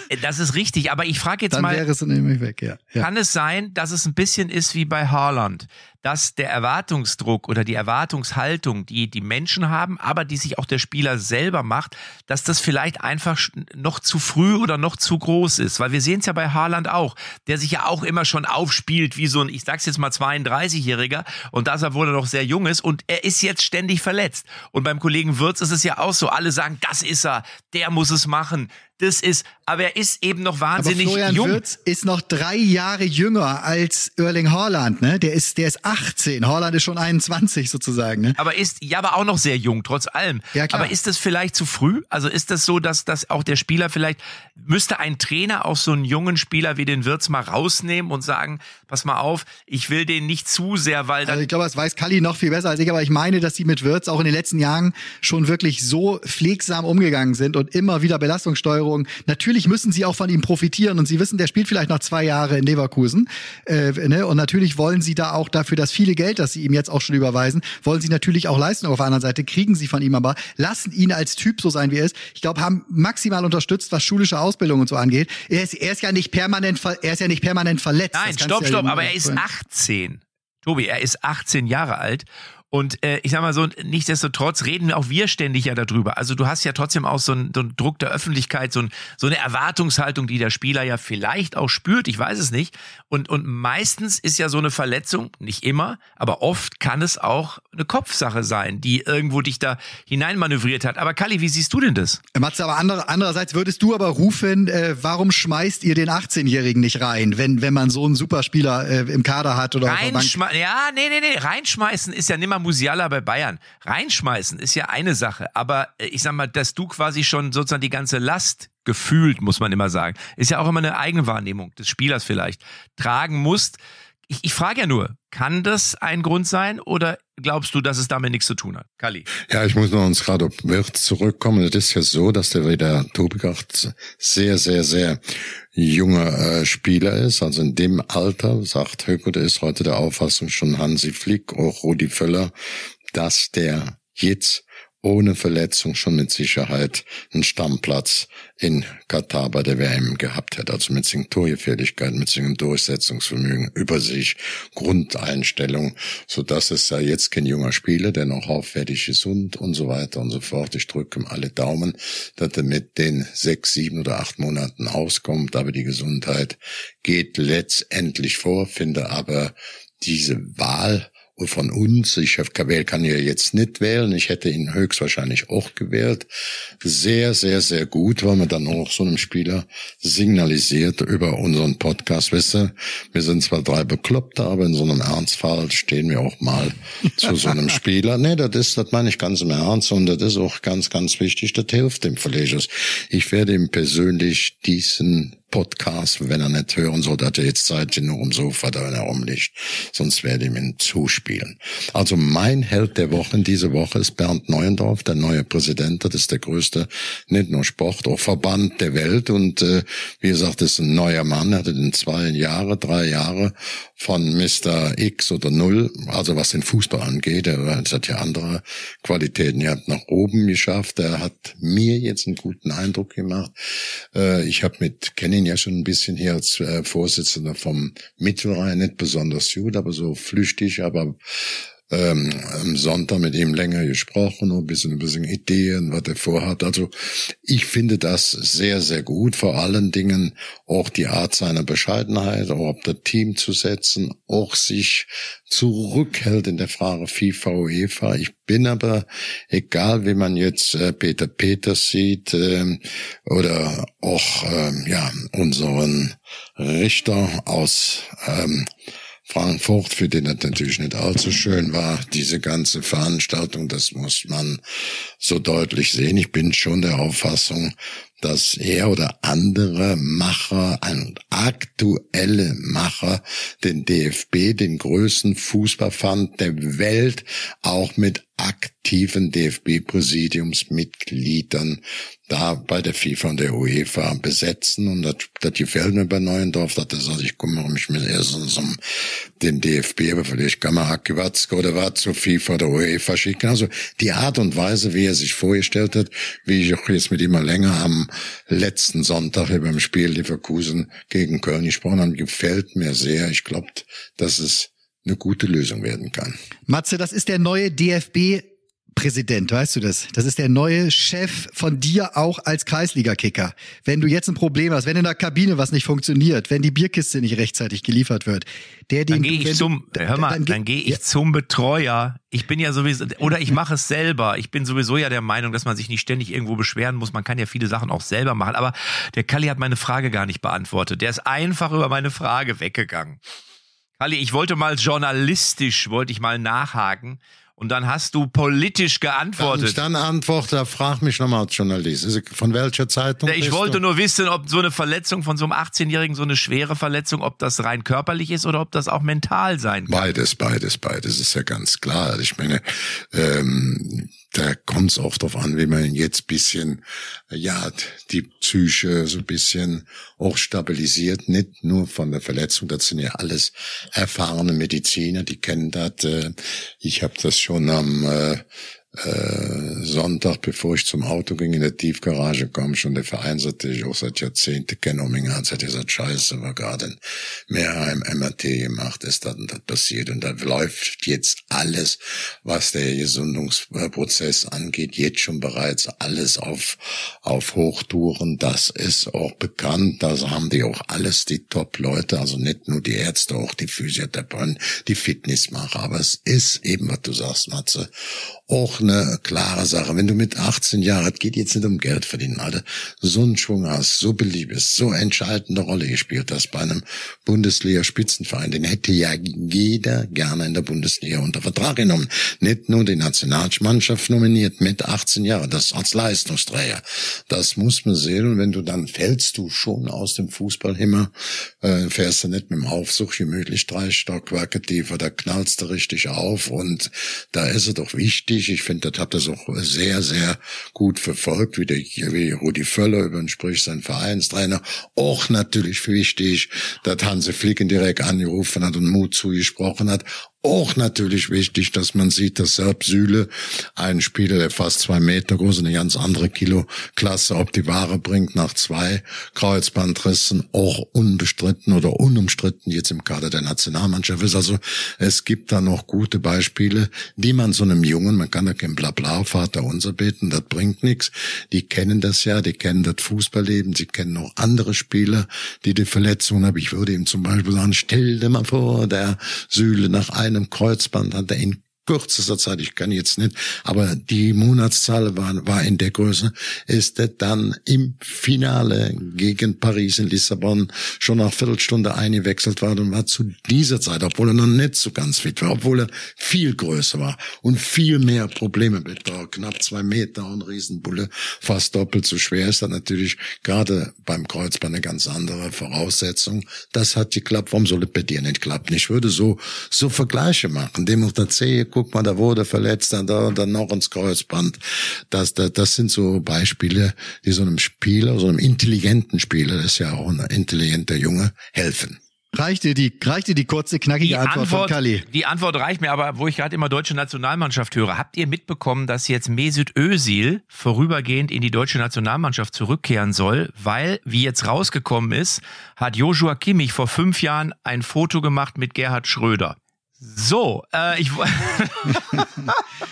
Äh, das ist richtig, aber ich frage jetzt Dann mal. Wäre es nämlich weg, ja. ja. Kann es sein, dass es ein bisschen ist wie bei Haaland, dass der Erwartungsdruck oder die Erwartungshaltung, die die Menschen haben, aber die sich auch der Spieler selber macht, dass das vielleicht einfach noch zu früh oder noch zu groß ist? Weil wir sehen es ja bei Haaland auch, der sich ja auch immer schon aufspielt wie so ein, ich sag's jetzt mal 32-Jähriger und das, obwohl er noch sehr jung ist und er ist jetzt ständig verletzt. Und beim Kollegen Würz ist es ja auch so, alle sagen, das ist er, der muss es machen, das ist, aber er ist eben noch wahnsinnig aber Florian jung. Wirtz ist noch drei Jahre jünger als Erling Haaland, ne? Der ist, der ist 18. Haaland ist schon 21 sozusagen, ne? Aber ist, ja, aber auch noch sehr jung, trotz allem. Ja, klar. Aber ist das vielleicht zu früh? Also ist das so, dass, dass auch der Spieler vielleicht, müsste ein Trainer auch so einen jungen Spieler wie den Wirtz mal rausnehmen und sagen, pass mal auf, ich will den nicht zu sehr, weil dann. Also ich glaube, das weiß Kalli noch viel besser als ich, aber ich meine, dass sie mit Wirtz auch in den letzten Jahren schon wirklich so pflegsam umgegangen sind und immer wieder Belastungssteuerung Steuerung. Natürlich müssen sie auch von ihm profitieren und sie wissen, der spielt vielleicht noch zwei Jahre in Leverkusen. Äh, ne? Und natürlich wollen sie da auch dafür das viele Geld, das sie ihm jetzt auch schon überweisen, wollen sie natürlich auch leisten. Auf der anderen Seite kriegen sie von ihm aber, lassen ihn als Typ so sein, wie er ist. Ich glaube, haben maximal unterstützt, was schulische Ausbildung und so angeht. Er ist, er ist ja nicht permanent, er ist ja nicht permanent verletzt. Nein, stopp, stopp, aber er ist 18. Tobi, er ist 18 Jahre alt und äh, ich sag mal so, nichtsdestotrotz reden auch wir ständig ja darüber. Also du hast ja trotzdem auch so einen, so einen Druck der Öffentlichkeit, so, ein, so eine Erwartungshaltung, die der Spieler ja vielleicht auch spürt, ich weiß es nicht. Und, und meistens ist ja so eine Verletzung, nicht immer, aber oft kann es auch eine Kopfsache sein, die irgendwo dich da hineinmanövriert hat. Aber Kali, wie siehst du denn das? Matze, aber andere, andererseits würdest du aber rufen, äh, warum schmeißt ihr den 18-Jährigen nicht rein, wenn, wenn man so einen Superspieler äh, im Kader hat oder Reinschme Ja, nee, nee, nee, reinschmeißen ist ja nimmer Musiala bei Bayern. Reinschmeißen ist ja eine Sache, aber äh, ich sag mal, dass du quasi schon sozusagen die ganze Last gefühlt, muss man immer sagen, ist ja auch immer eine Eigenwahrnehmung des Spielers vielleicht, tragen musst. Ich, ich frage ja nur, kann das ein Grund sein oder glaubst du, dass es damit nichts zu tun hat? Kali? Ja, ich muss noch uns gerade auf Wirt zurückkommen. Es ist ja so, dass der wieder Tobigacht sehr, sehr, sehr junger äh, Spieler ist. Also in dem Alter, sagt Höcke, der ist heute der Auffassung schon Hansi Flick, auch Rudi Völler, dass der jetzt ohne Verletzung schon mit Sicherheit einen Stammplatz in Katar bei der WM gehabt hätte. Also mit Torgefährlichkeit, mit seinem Durchsetzungsvermögen, über sich, Grundeinstellung, so dass es ja jetzt kein junger Spieler, der noch auffällig ist und, und so weiter und so fort. Ich drücke ihm alle Daumen, dass er mit den sechs, sieben oder acht Monaten auskommt. Aber die Gesundheit geht letztendlich vor, finde aber diese Wahl von uns, ich kann ja jetzt nicht wählen, ich hätte ihn höchstwahrscheinlich auch gewählt, sehr, sehr, sehr gut, weil man dann auch so einem Spieler signalisiert über unseren Podcast, weißt du, wir sind zwar drei Bekloppte, aber in so einem Ernstfall stehen wir auch mal zu so einem Spieler. Nee, das ist, das meine ich ganz im Ernst und das ist auch ganz, ganz wichtig, das hilft dem Verlegers. Ich werde ihm persönlich diesen Podcast, wenn er nicht hören soll, dass er jetzt Zeit nur um Sofa da herumliegt. Sonst werde ich ihm zuspielen. Also mein Held der Woche diese Woche ist Bernd Neuendorf, der neue Präsident. Das ist der größte, nicht nur Sport, auch Verband der Welt. Und äh, wie gesagt, ist ein neuer Mann. Er hatte in zwei Jahre, drei Jahre von Mr. X oder Null, also was den Fußball angeht. Er hat ja andere Qualitäten. Er hat nach oben geschafft. Er hat mir jetzt einen guten Eindruck gemacht. Äh, ich habe mit Kenny ihn ja schon ein bisschen hier als äh, Vorsitzender vom Mittelrhein, nicht besonders gut, aber so flüchtig, aber ähm, am Sonntag mit ihm länger gesprochen und ein bisschen ein bisschen Ideen, was er vorhat. Also ich finde das sehr, sehr gut. Vor allen Dingen auch die Art seiner Bescheidenheit, auch auf das Team zu setzen, auch sich zurückhält in der Frage FIFA, UEFA. Ich bin aber, egal wie man jetzt äh, Peter Peters sieht ähm, oder auch ähm, ja unseren Richter aus ähm, Frankfurt, für den das natürlich nicht allzu schön war, diese ganze Veranstaltung, das muss man so deutlich sehen. Ich bin schon der Auffassung, dass er oder andere Macher, ein aktuelle Macher, den DFB, den größten Fußballfand der Welt, auch mit aktiven DFB-Präsidiumsmitgliedern da bei der FIFA und der UEFA besetzen und das, das gefällt mir bei Neuendorf, dass er sagt, ich kümmere mich mit erstens um den DFB, aber vielleicht kann man Haki Watzke oder was zur FIFA oder UEFA schicken. Also die Art und Weise, wie er sich vorgestellt hat, wie ich auch jetzt mit ihm mal länger am letzten Sonntag beim Spiel Leverkusen gegen Köln gesprochen habe, gefällt mir sehr. Ich glaube, dass es eine gute Lösung werden kann. Matze, das ist der neue DFB Präsident, weißt du das? Das ist der neue Chef von dir auch als Kreisliga-Kicker. Wenn du jetzt ein Problem hast, wenn in der Kabine was nicht funktioniert, wenn die Bierkiste nicht rechtzeitig geliefert wird, der den dann gehe ich zum, du, hör mal, dann, dann gehe ich ja. zum Betreuer. Ich bin ja sowieso, oder ich mache es selber. Ich bin sowieso ja der Meinung, dass man sich nicht ständig irgendwo beschweren muss. Man kann ja viele Sachen auch selber machen. Aber der Kalli hat meine Frage gar nicht beantwortet. Der ist einfach über meine Frage weggegangen. Kalli, ich wollte mal journalistisch, wollte ich mal nachhaken. Und dann hast du politisch geantwortet. Dann, dann antworte, frag mich nochmal als Journalist. Von welcher Zeitung? Ich wollte du? nur wissen, ob so eine Verletzung von so einem 18-Jährigen, so eine schwere Verletzung, ob das rein körperlich ist oder ob das auch mental sein kann. Beides, beides, beides ist ja ganz klar. Ich meine, ähm, da kommt es auch darauf an, wie man jetzt bisschen, ja, die Psyche so bisschen auch stabilisiert, nicht nur von der Verletzung, das sind ja alles erfahrene Mediziner, die kennen das. Äh, ich habe das schon am äh, Sonntag, bevor ich zum Auto ging, in der Tiefgarage kam schon der Verein, sagte ich auch seit Jahrzehnten kenne um ihn hat gesagt, scheiße, war gerade ein Mehrheim MRT gemacht, ist das und das passiert. Und da läuft jetzt alles, was der Gesundungsprozess angeht, jetzt schon bereits alles auf, auf Hochtouren, das ist auch bekannt, da haben die auch alles die Top-Leute, also nicht nur die Ärzte, auch die Physiotherapeuten, die Fitnessmacher, aber es ist eben, was du sagst, Matze, auch eine klare Sache. Wenn du mit 18 Jahren, es geht jetzt nicht um Geld verdienen, Alter, so einen Schwung hast, so beliebt bist, so entscheidende Rolle gespielt hast bei einem Bundesliga-Spitzenverein, den hätte ja jeder gerne in der Bundesliga unter Vertrag genommen. Nicht nur die Nationalmannschaft nominiert mit 18 Jahren, das als Leistungsträger. Das muss man sehen und wenn du dann fällst du schon aus dem Fußballhimmel, äh, fährst du nicht mit dem Aufzug gemütlich drei Stockwerke tiefer, da knallst du richtig auf und da ist es doch wichtig, ich finde, das hat das auch sehr, sehr gut verfolgt, wie, der, wie Rudi Völler über den Sprich, sein Vereinstrainer. Auch natürlich wichtig, dass Hanse Flicken direkt angerufen hat und Mut zugesprochen hat auch natürlich wichtig, dass man sieht, dass Serb Süle, ein Spieler, der fast zwei Meter groß, eine ganz andere Kiloklasse ob die Ware bringt, nach zwei Kreuzbandrissen auch unbestritten oder unumstritten jetzt im Kader der Nationalmannschaft ist. Also es gibt da noch gute Beispiele, die man so einem Jungen, man kann ja kein Blabla, Vater unser beten, das bringt nichts. Die kennen das ja, die kennen das Fußballleben, sie kennen auch andere Spieler, die die Verletzungen haben. Ich würde ihm zum Beispiel sagen, stell dir mal vor, der Süle nach einem einem Kreuzband hat er in kürzester Zeit, ich kann jetzt nicht, aber die Monatszahl war, war in der Größe, ist er dann im Finale gegen Paris in Lissabon schon nach Viertelstunde eingewechselt worden und war zu dieser Zeit, obwohl er noch nicht so ganz fit war, obwohl er viel größer war und viel mehr Probleme mit knapp zwei Meter und Riesenbulle, fast doppelt so schwer ist, dann natürlich gerade beim Kreuzband eine ganz andere Voraussetzung. Das hat geklappt, warum soll es bei dir nicht klappen? Ich würde so, so Vergleiche machen. Dem Demokratie guck mal, da wurde verletzt, dann da und dann noch ins Kreuzband. Das, das, das sind so Beispiele, die so einem Spieler, so einem intelligenten Spieler, das ist ja auch ein intelligenter Junge, helfen. Reicht dir die, reicht dir die kurze, knackige die Antwort, Antwort, von Kali? Die Antwort reicht mir, aber wo ich gerade immer deutsche Nationalmannschaft höre, habt ihr mitbekommen, dass jetzt Mesut Özil vorübergehend in die deutsche Nationalmannschaft zurückkehren soll, weil, wie jetzt rausgekommen ist, hat Joshua Kimmich vor fünf Jahren ein Foto gemacht mit Gerhard Schröder So, äh, ich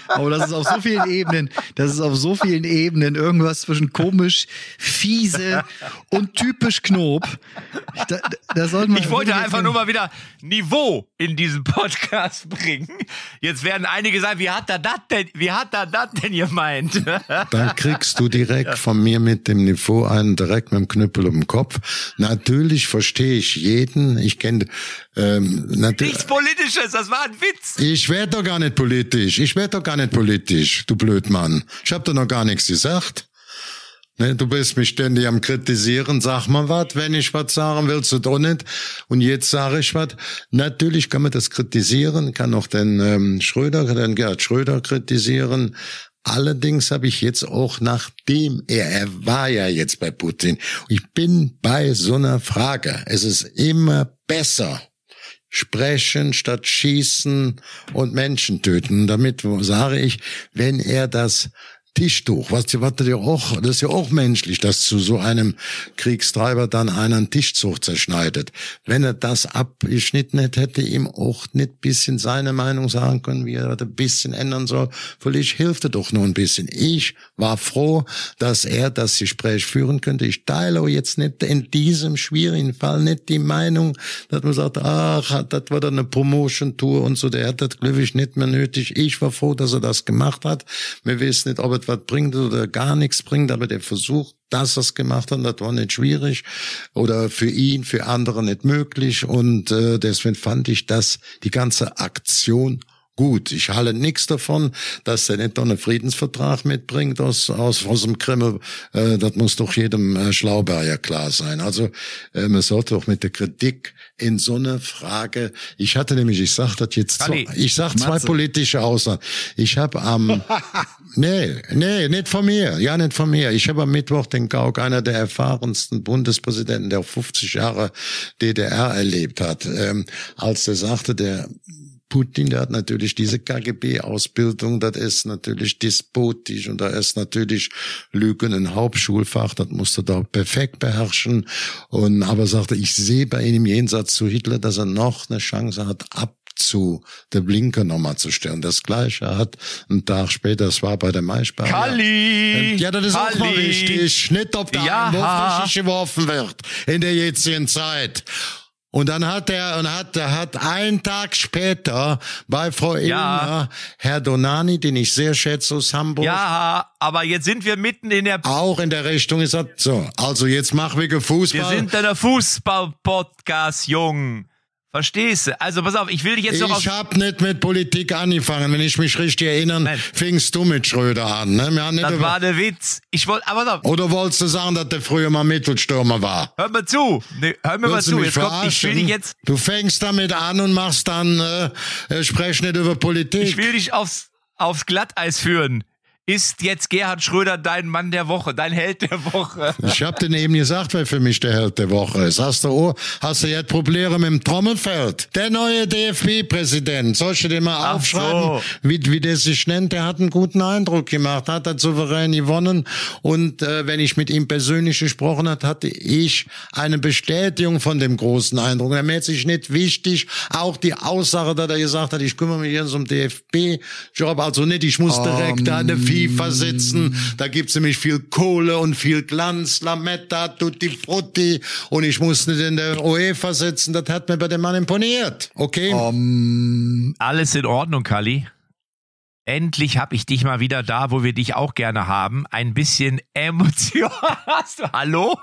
Aber das ist auf so vielen Ebenen, das ist auf so vielen Ebenen irgendwas zwischen komisch, fiese und typisch Knob. Da, da sollten wir Ich wollte einfach nur mal wieder Niveau in diesen Podcast bringen. Jetzt werden einige sagen, wie hat er das denn, wie hat er das denn gemeint? Dann kriegst du direkt von mir mit dem Niveau einen direkt mit dem Knüppel um den Kopf. Natürlich verstehe ich jeden. Ich kenne ähm, natürlich. Nichts Politisches, das war ein Witz. Ich werd doch gar nicht politisch. Ich werd doch gar nicht politisch, du Blödmann. Ich hab doch noch gar nichts gesagt. Ne, du bist mich ständig am kritisieren. Sag mal was, wenn ich was sagen willst du doch nicht. Und jetzt sage ich was. Natürlich kann man das kritisieren, kann auch den ähm, Schröder, den Gerhard Schröder kritisieren. Allerdings habe ich jetzt auch nachdem er, er war ja jetzt bei Putin, ich bin bei so einer Frage. Es ist immer besser, sprechen statt schießen und Menschen töten. Damit sage ich, wenn er das Tischtuch, was, was ja auch, das ist ja auch menschlich, dass zu so einem Kriegstreiber dann einen Tischtuch zerschneidet. Wenn er das abgeschnitten hätte, hätte ihm auch nicht bisschen seine Meinung sagen können, wie er das bisschen ändern soll. Vielleicht hilft er doch nur ein bisschen. Ich war froh, dass er das Gespräch führen könnte. Ich teile auch jetzt nicht in diesem schwierigen Fall nicht die Meinung, dass man sagt, ach, das war dann eine Promotion-Tour und so, der hat das glücklich nicht mehr nötig. Ich war froh, dass er das gemacht hat. Wir wissen nicht, ob es was bringt oder gar nichts bringt, aber der Versuch, dass es gemacht hat, das war nicht schwierig oder für ihn, für andere nicht möglich. Und äh, deswegen fand ich das, die ganze Aktion gut. Ich halte nichts davon, dass er nicht doch einen Friedensvertrag mitbringt aus, aus, aus dem Kreml. Äh, das muss doch jedem äh, Schlauberger klar sein. Also äh, man sollte auch mit der Kritik in so eine Frage, ich hatte nämlich, ich sag das jetzt, so, Kalli, ich sag zwei Matze. politische Aussagen. Ich habe am, nee, nee, nicht von mir, ja nicht von mir. Ich habe am Mittwoch den Gauck, einer der erfahrensten Bundespräsidenten, der auch 50 Jahre DDR erlebt hat, ähm, als der sagte, der Putin, der hat natürlich diese KGB-Ausbildung, das ist natürlich despotisch und da ist natürlich Lügen ein Hauptschulfach, das musste da perfekt beherrschen. Und aber sagte, ich sehe bei ihm im Gegensatz zu Hitler, dass er noch eine Chance hat, ab zu der Blinker nochmal zu stellen. Das gleiche hat einen Tag später, das war bei der Maischberger. Kalli! Ja, das ist auch mal Kalli. wichtig. Nicht, ob da Ja. ein Wurf richtig geworfen wird in der jetzigen Zeit. Und dann hat er, und hat, er hat einen Tag später bei Frau Ja. Illner Herr Donani, den ich sehr schätze aus Hamburg, Ja, aber jetzt sind wir mitten in der auch in der Richtung gesagt, so, also jetzt mach wir Wir Fußball. sind in der Fußball-Podcast, Jung. Verstehst du? Also pass auf, ich will dich jetzt noch auf. ich hab nicht mit Politik angefangen. Wenn ich mich richtig erinnere, Nein. fingst du mit Schröder an. Ne? Wir haben nicht Das war der Witz. Ich wollte, aber auf, Oder wolltest du sagen, dass der früher mal Mittelstürmer war? hör mir zu. Nee, hör mir mal Willst du zu. Jetzt kommt, ich will dich jetzt, Du fängst damit an und machst dann, äh, äh, sprech nicht über Politik. ich will dich aufs, aufs Glatteis führen. Ist jetzt Gerhard Schröder dein Mann der Woche, dein Held der Woche? Ich hab dir eben gesagt, wer für mich der Held der Woche ist. Hast du, oh, hast du jetzt Probleme mit dem Trommelfeld? Der neue DFB-Präsident, soll ich dir den mal Ach aufschreiben, so. wie, wie der sich nennt? Der hat einen guten Eindruck gemacht, hat er souverän gewonnen. Und äh, wenn ich mit ihm persönlich gesprochen hat, hatte ich eine Bestätigung von dem großen Eindruck. Er mäht sich nicht wichtig. Auch die Aussage, dass er gesagt hat, ich kümmere mich jetzt um DFB-Job, also nicht, ich muss direkt da FIFA sitzen. Da gibt's nämlich viel Kohle und viel Glanz, Lametta, Tutti Frutti. Und ich muss nicht in der UEFA sitzen. Das hat mir bei dem Mann imponiert. Okay? Alles in Ordnung, Kali. Endlich hab ich dich mal wieder da, wo wir dich auch gerne haben. Ein bisschen Emotion hast du. Hallo?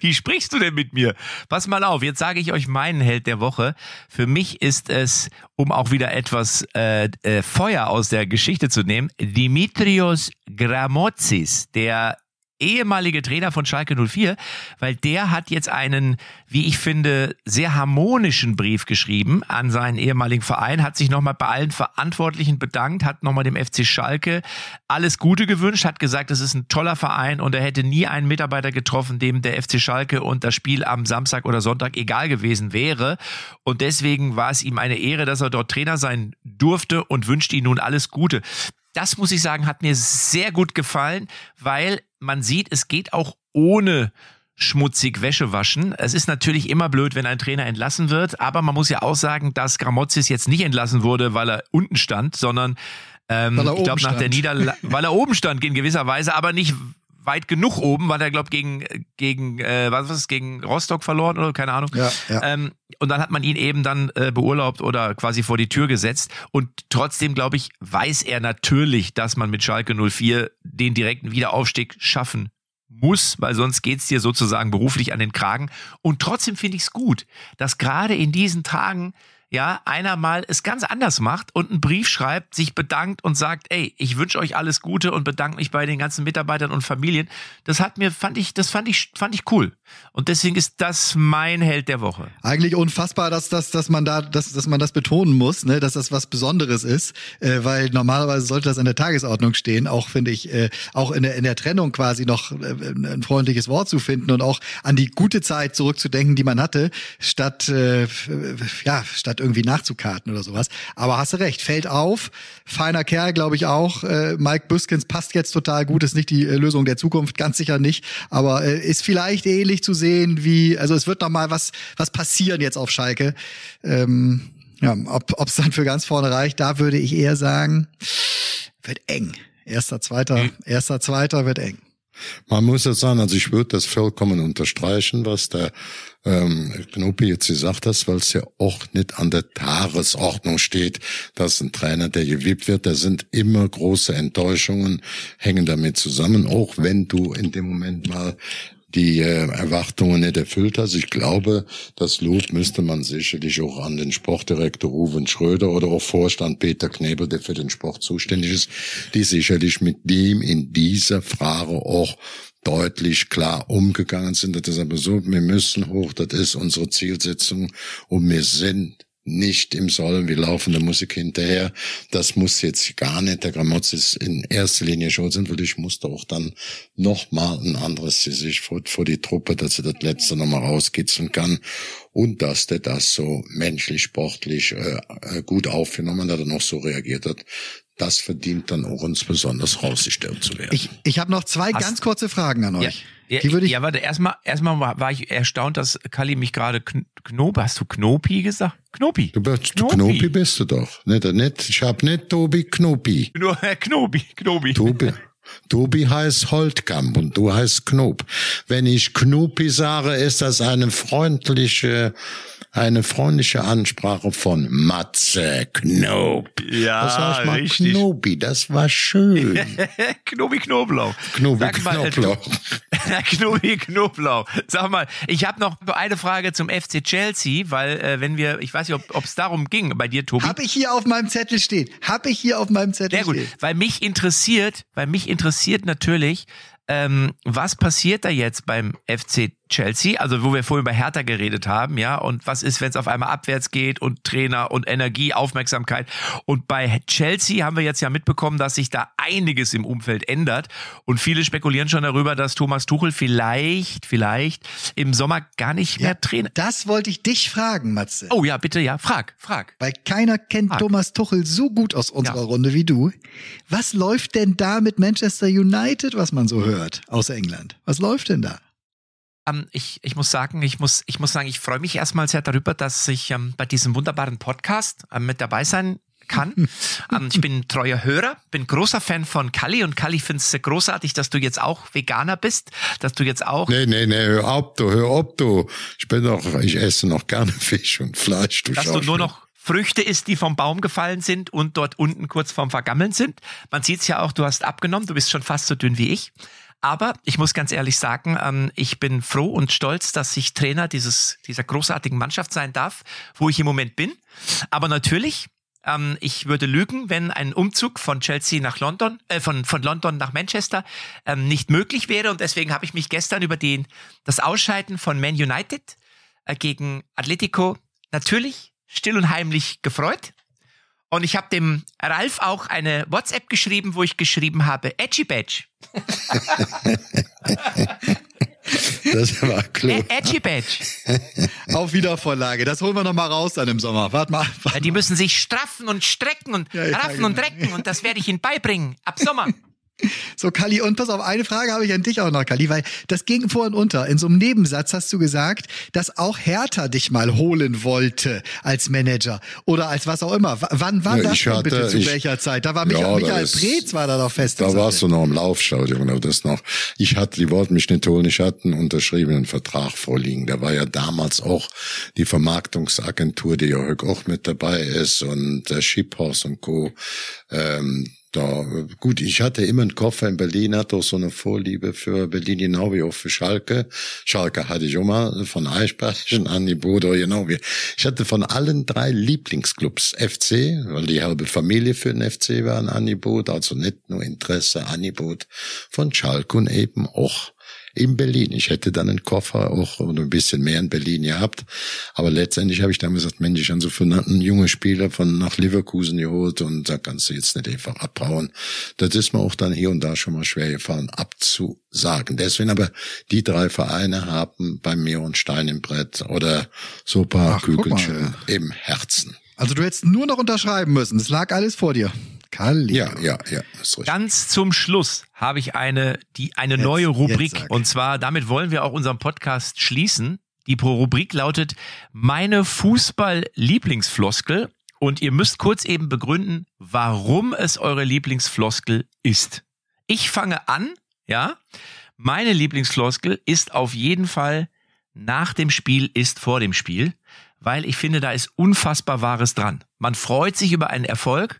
Wie sprichst du denn mit mir? Pass mal auf, jetzt sage ich euch meinen Held der Woche. Für mich ist es, um auch wieder etwas äh, äh, Feuer aus der Geschichte zu nehmen, Dimitrios Gramotzis, der ehemalige Trainer von Schalke 04, weil der hat jetzt einen, wie ich finde, sehr harmonischen Brief geschrieben an seinen ehemaligen Verein, hat sich nochmal bei allen Verantwortlichen bedankt, hat nochmal dem FC Schalke alles Gute gewünscht, hat gesagt, es ist ein toller Verein und er hätte nie einen Mitarbeiter getroffen, dem der FC Schalke und das Spiel am Samstag oder Sonntag egal gewesen wäre. Und deswegen war es ihm eine Ehre, dass er dort Trainer sein durfte und wünscht ihm nun alles Gute. Das muss ich sagen, hat mir sehr gut gefallen, weil man sieht, es geht auch ohne schmutzig Wäsche waschen. Es ist natürlich immer blöd, wenn ein Trainer entlassen wird, aber man muss ja auch sagen, dass Gramozis jetzt nicht entlassen wurde, weil er unten stand, sondern ähm, ich glaube nach der. Niederlage, weil er oben stand in gewisser Weise, aber nicht weit genug oben, weil er glaube gegen gegen äh, was was gegen Rostock verloren oder keine Ahnung. Ja, ja. Ähm, und dann hat man ihn eben dann äh, beurlaubt oder quasi vor die Tür gesetzt. Und trotzdem, glaube ich, weiß er natürlich, dass man mit Schalke 04 den direkten Wiederaufstieg schaffen muss, weil sonst geht's dir sozusagen beruflich an den Kragen. Und trotzdem finde ich es gut, dass gerade in diesen Tagen ja, einer mal es ganz anders macht und einen Brief schreibt, sich bedankt und sagt, ey, ich wünsche euch alles Gute und bedanke mich bei den ganzen Mitarbeitern und Familien. Das hat mir, fand ich, das fand ich, fand ich cool. Und deswegen ist das mein Held der Woche. Eigentlich unfassbar, dass, dass, dass man da, dass, dass man das betonen muss, ne, dass das was Besonderes ist, äh, weil normalerweise sollte das in der Tagesordnung stehen, auch finde ich, äh, auch in der, in der Trennung quasi noch äh, ein freundliches Wort zu finden und auch an die gute Zeit zurückzudenken, die man hatte, statt äh, ja, statt irgendwie nachzukarten oder sowas. Aber hast du recht, fällt auf, feiner Kerl, glaube ich auch. Äh, Mike Büskens passt jetzt total gut, ist nicht die äh, Lösung der Zukunft, ganz sicher nicht, aber äh, ist vielleicht ähnlich zu sehen wie, also es wird noch mal was was passieren jetzt auf Schalke. Ähm, ja, ob es dann für ganz vorne reicht, da würde ich eher sagen, wird eng. Erster, zweiter, erster, zweiter wird eng. Man muss ja sagen, also ich würde das vollkommen unterstreichen, was der ähm, Knopi jetzt gesagt hat, weil es ja auch nicht an der Tagesordnung steht, dass ein Trainer, der gewippt wird, da sind immer große Enttäuschungen, hängen damit zusammen, auch wenn du in dem Moment mal die äh, Erwartungen nicht erfüllt hast. Ich glaube, das Lob müsste man sicherlich auch an den Sportdirektor Ruven Schröder oder auch Vorstand Peter Knebel, der für den Sport zuständig ist, die sicherlich mit dem in dieser Frage auch deutlich klar umgegangen sind. Das ist aber so, wir müssen hoch, das ist unsere Zielsetzung und wir sind nicht im Sollen, wir laufen der Musik hinterher. Das muss jetzt gar nicht der Gramotz ist in erster Linie schon ich musste auch dann noch mal ein anderes sich vor, vor die Truppe, dass er das letzte noch mal rauskitzeln kann und dass der das so menschlich, sportlich äh, äh, gut aufgenommen hat und auch so reagiert hat. Das verdient dann auch uns besonders rausgestellt zu werden. Ich, ich habe noch zwei Hast- ganz kurze Fragen an Ja, euch. ja, Die würde ich ja warte, erstmal, erstmal war, war ich erstaunt, dass Kali mich gerade Kn hast du Knopi gesagt? Knopi. Du bist Knopi. bist du doch. Nicht, nicht, ich hab nicht Tobi Knopi. Nur äh, Knobi, Knobi. Tobi. Tobi heißt Holtkamp und du heißt Knob. Wenn ich Knopi sage, ist das eine freundliche, eine freundliche Ansprache von Matze Knob. Ja, das ich mal richtig. Knobi, das war schön. Knobi Knoblauch. Knobi Sag mal, äh, Knoblauch. Knobi Knoblauch. Sag mal, ich habe noch eine Frage zum FC Chelsea, weil äh, wenn wir, ich weiß nicht, ob es darum ging bei dir, Tobi. Hab ich hier auf meinem Zettel stehen. Hab ich hier auf meinem Zettel Sehr gut, stehen. weil mich interessiert, weil mich interessiert natürlich, ähm, was passiert da jetzt beim FC Chelsea? Also wo wir vorhin über Hertha geredet haben, ja, und was ist, wenn es auf einmal abwärts geht und Trainer und Energie, Aufmerksamkeit. Und bei Chelsea haben wir jetzt ja mitbekommen, dass sich da einiges im Umfeld ändert. Und viele spekulieren schon darüber, dass Thomas Tuchel vielleicht, vielleicht im Sommer gar nicht mehr Trainer. Das wollte ich dich fragen, Matze. Oh ja, bitte, ja, frag, frag. Weil keiner kennt Frag. Thomas Tuchel so gut aus unserer Ja. Runde wie du. Was läuft denn da mit Manchester United, was man so hört aus England? Was läuft denn da? Ähm, ich, ich muss sagen, ich muss, ich muss sagen, ich freue mich erstmal sehr darüber, dass ich ähm, bei diesem wunderbaren Podcast ähm, mit dabei sein kann. ähm, ich bin ein treuer Hörer, bin großer Fan von Kali und Kali findet es sehr großartig, dass du jetzt auch Veganer bist, dass du jetzt auch Nee, nee, nee, hör auf, du, hör auf, du. Ich bin doch, ich esse noch gerne Fisch und Fleisch, du dass du nur noch Früchte isst, die vom Baum gefallen sind und dort unten kurz vorm Vergammeln sind. Man sieht es ja auch, du hast abgenommen, du bist schon fast so dünn wie ich. Aber ich muss ganz ehrlich sagen, ähm, ich bin froh und stolz, dass ich Trainer dieses, dieser großartigen Mannschaft sein darf, wo ich im Moment bin. Aber natürlich, ähm, ich würde lügen, wenn ein Umzug von Chelsea nach London, äh, von, von London nach Manchester ähm, nicht möglich wäre. Und deswegen habe ich mich gestern über den, das Ausscheiden von Man United äh, gegen Atletico natürlich still und heimlich gefreut. Und ich habe dem Ralf auch eine WhatsApp geschrieben, wo ich geschrieben habe, Edgy Badge. Das war klar. Äh, Edgy Badge. Auf Wiedervorlage. Das holen wir noch mal raus dann im Sommer. Warte mal. Ja, Warte. die müssen sich straffen und strecken und Ja, ja, raffen und genau. recken und das werde ich ihnen beibringen. Ab Sommer. So, Kali, und pass auf, eine Frage habe ich an dich auch noch, Kali, weil das ging vor und unter. In so einem Nebensatz hast du gesagt, dass auch Hertha dich mal holen wollte als Manager oder als was auch immer. W wann war Ja, das denn hatte- bitte? Zu ich- welcher Zeit? Da war Ja, Michael, Michael das- Preetz war da doch fest. Da warst du noch im Laufstadion oder das noch. Ich hatte, die wollten mich nicht holen, ich hatte einen unterschriebenen Vertrag vorliegen. Da war ja damals auch die Vermarktungsagentur, die ja auch mit dabei ist und der Schiphorst und Co. Ähm, da, gut, ich hatte immer einen Koffer in Berlin, hatte auch so eine Vorliebe für Berlin, genau wie auch für Schalke. Schalke hatte ich auch mal von Eichberg, ein Angebot, oder genau wie. Ich hatte von allen drei Lieblingsclubs FC, weil die halbe Familie für den FC war ein Angebot, also nicht nur Interesse, Angebot von Schalke und eben auch in Berlin. Ich hätte dann einen Koffer auch oder ein bisschen mehr in Berlin gehabt. Aber letztendlich habe ich dann gesagt, Mensch, ich habe so für einen jungen Spieler von nach Leverkusen geholt und da kannst du jetzt nicht einfach abhauen. Das ist mir auch dann hier und da schon mal schwer gefallen abzusagen. Deswegen aber die drei Vereine haben bei mir und Stein im Brett oder so ein paar Ach, Kügelchen im Herzen. Also du hättest nur noch unterschreiben müssen. Es lag alles vor dir. Kali. Ja, ja, ja, ist richtig. Ganz zum Schluss habe ich eine, die, eine Jetzt- neue Rubrik. Und zwar, damit wollen wir auch unseren Podcast schließen. Die Pro- Rubrik lautet Meine Fußball-Lieblingsfloskel. Und ihr müsst kurz eben begründen, warum es eure Lieblingsfloskel ist. Ich fange an, ja. Meine Lieblingsfloskel ist auf jeden Fall nach dem Spiel ist vor dem Spiel, weil ich finde, da ist unfassbar Wahres dran. Man freut sich über einen Erfolg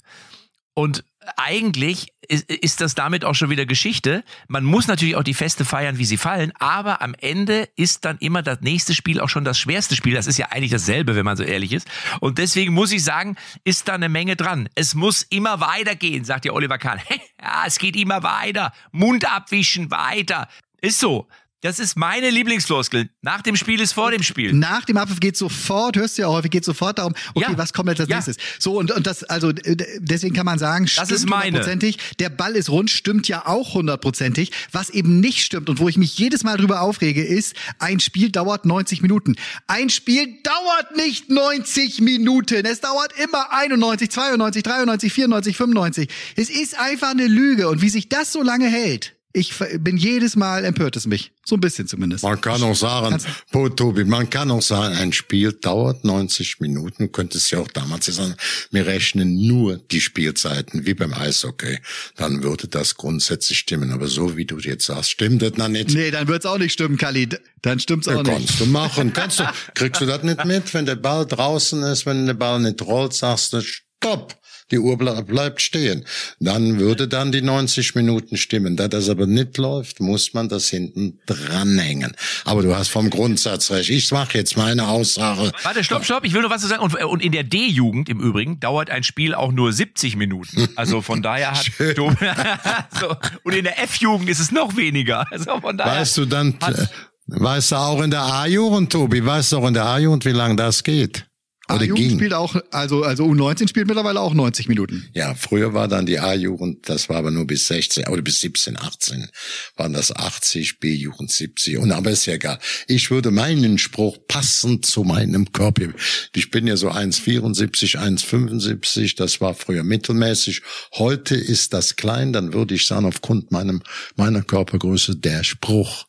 und eigentlich ist, ist das damit auch schon wieder Geschichte. Man muss natürlich auch die Feste feiern, wie sie fallen, aber am Ende ist dann immer das nächste Spiel auch schon das schwerste Spiel. Das ist ja eigentlich dasselbe, wenn man so ehrlich ist. Und deswegen muss ich sagen, ist da eine Menge dran. Es muss immer weitergehen, sagt ja Oliver Kahn. ja, es geht immer weiter. Mund abwischen, weiter. Ist so. Das ist meine Lieblingsfloskel. Nach dem Spiel ist vor dem Spiel. Nach dem Abpfiff geht sofort, hörst du ja auch häufig, geht sofort darum, okay, Ja. was kommt jetzt als Ja. nächstes? So, und, und das, also, deswegen kann man sagen, stimmt ist meine. hundertprozentig. Der Ball ist rund, stimmt ja auch hundertprozentig. Was eben nicht stimmt und wo ich mich jedes Mal drüber aufrege, ist, ein Spiel dauert 90 Minuten. Ein Spiel dauert nicht 90 Minuten. Es dauert immer 91, 92, 93, 94, 95. Es ist einfach eine Lüge. Und wie sich das so lange hält, ich bin jedes Mal empört es mich. So ein bisschen zumindest. Man kann auch sagen, Po, Tobi, man kann auch sagen, ein Spiel dauert 90 Minuten. Du könntest ja auch damals sagen, wir rechnen nur die Spielzeiten, wie beim Eishockey. Dann würde das grundsätzlich stimmen. Aber so wie du jetzt sagst, stimmt das noch nicht. Nee, dann wird's auch nicht stimmen, Kali. Dann stimmt's Ja, auch nicht. kannst du machen. Kannst du, kriegst du das nicht mit, wenn der Ball draußen ist, wenn der Ball nicht rollt, sagst du, stopp. Die Uhr ble bleibt stehen. Dann würde dann die 90 Minuten stimmen. Da das aber nicht läuft, muss man das hinten dranhängen. Aber du hast vom Grundsatz recht. Ich mache jetzt meine Aussage. Warte, stopp, stopp, ich will noch was zu sagen. Und, und in der D-Jugend im Übrigen dauert ein Spiel auch nur 70 Minuten. Also von daher hat so, Und in der F-Jugend ist es noch weniger. Also von daher. Weißt du dann, äh, weißt du auch in der A-Jugend, Tobi, weißt du auch in der A-Jugend, wie lange das geht? Oder A-Jugend ging? spielt auch, also, also U19 spielt mittlerweile auch 90 Minuten. Ja, früher war dann die A-Jugend, das war aber nur bis 16 oder bis 17, 18 waren das 80, B-Jugend 70 und aber ist ja egal. Ich würde meinen Spruch passend zu meinem Körper. Ich bin ja so 1,74, 1,75, das war früher mittelmäßig. Heute ist das klein, dann würde ich sagen, aufgrund meinem, meiner Körpergröße der Spruch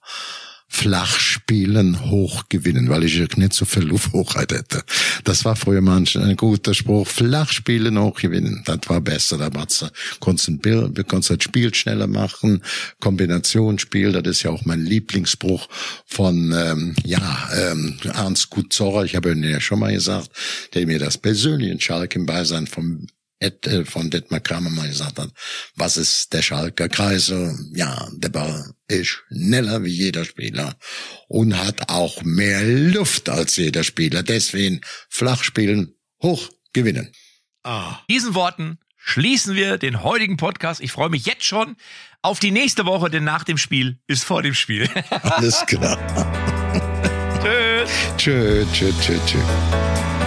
flach spielen, hoch gewinnen, weil ich nicht so viel Lufthochheit hätte. Das war früher manch ein guter Spruch. Flach spielen, hoch gewinnen. Das war besser. Da war's, konntest du das Spiel schneller machen. Kombinationsspiel, das ist ja auch mein Lieblingsspruch von, ähm, ja, ähm, Ernst Gutzorrer. Ich habe ihn ja schon mal gesagt, der mir das persönlich in Schalke im Beisein vom Ed, äh, von Detmar Kramer mal gesagt hat, was ist der Schalker Kreise? Ja, der Ball ist schneller wie jeder Spieler und hat auch mehr Luft als jeder Spieler. Deswegen flach spielen, hoch gewinnen. Ah. diesen Worten schließen wir den heutigen Podcast. Ich freue mich jetzt schon auf die nächste Woche, denn nach dem Spiel ist vor dem Spiel. Alles klar. Tschüss. tschö, tschö, tschö, tschö.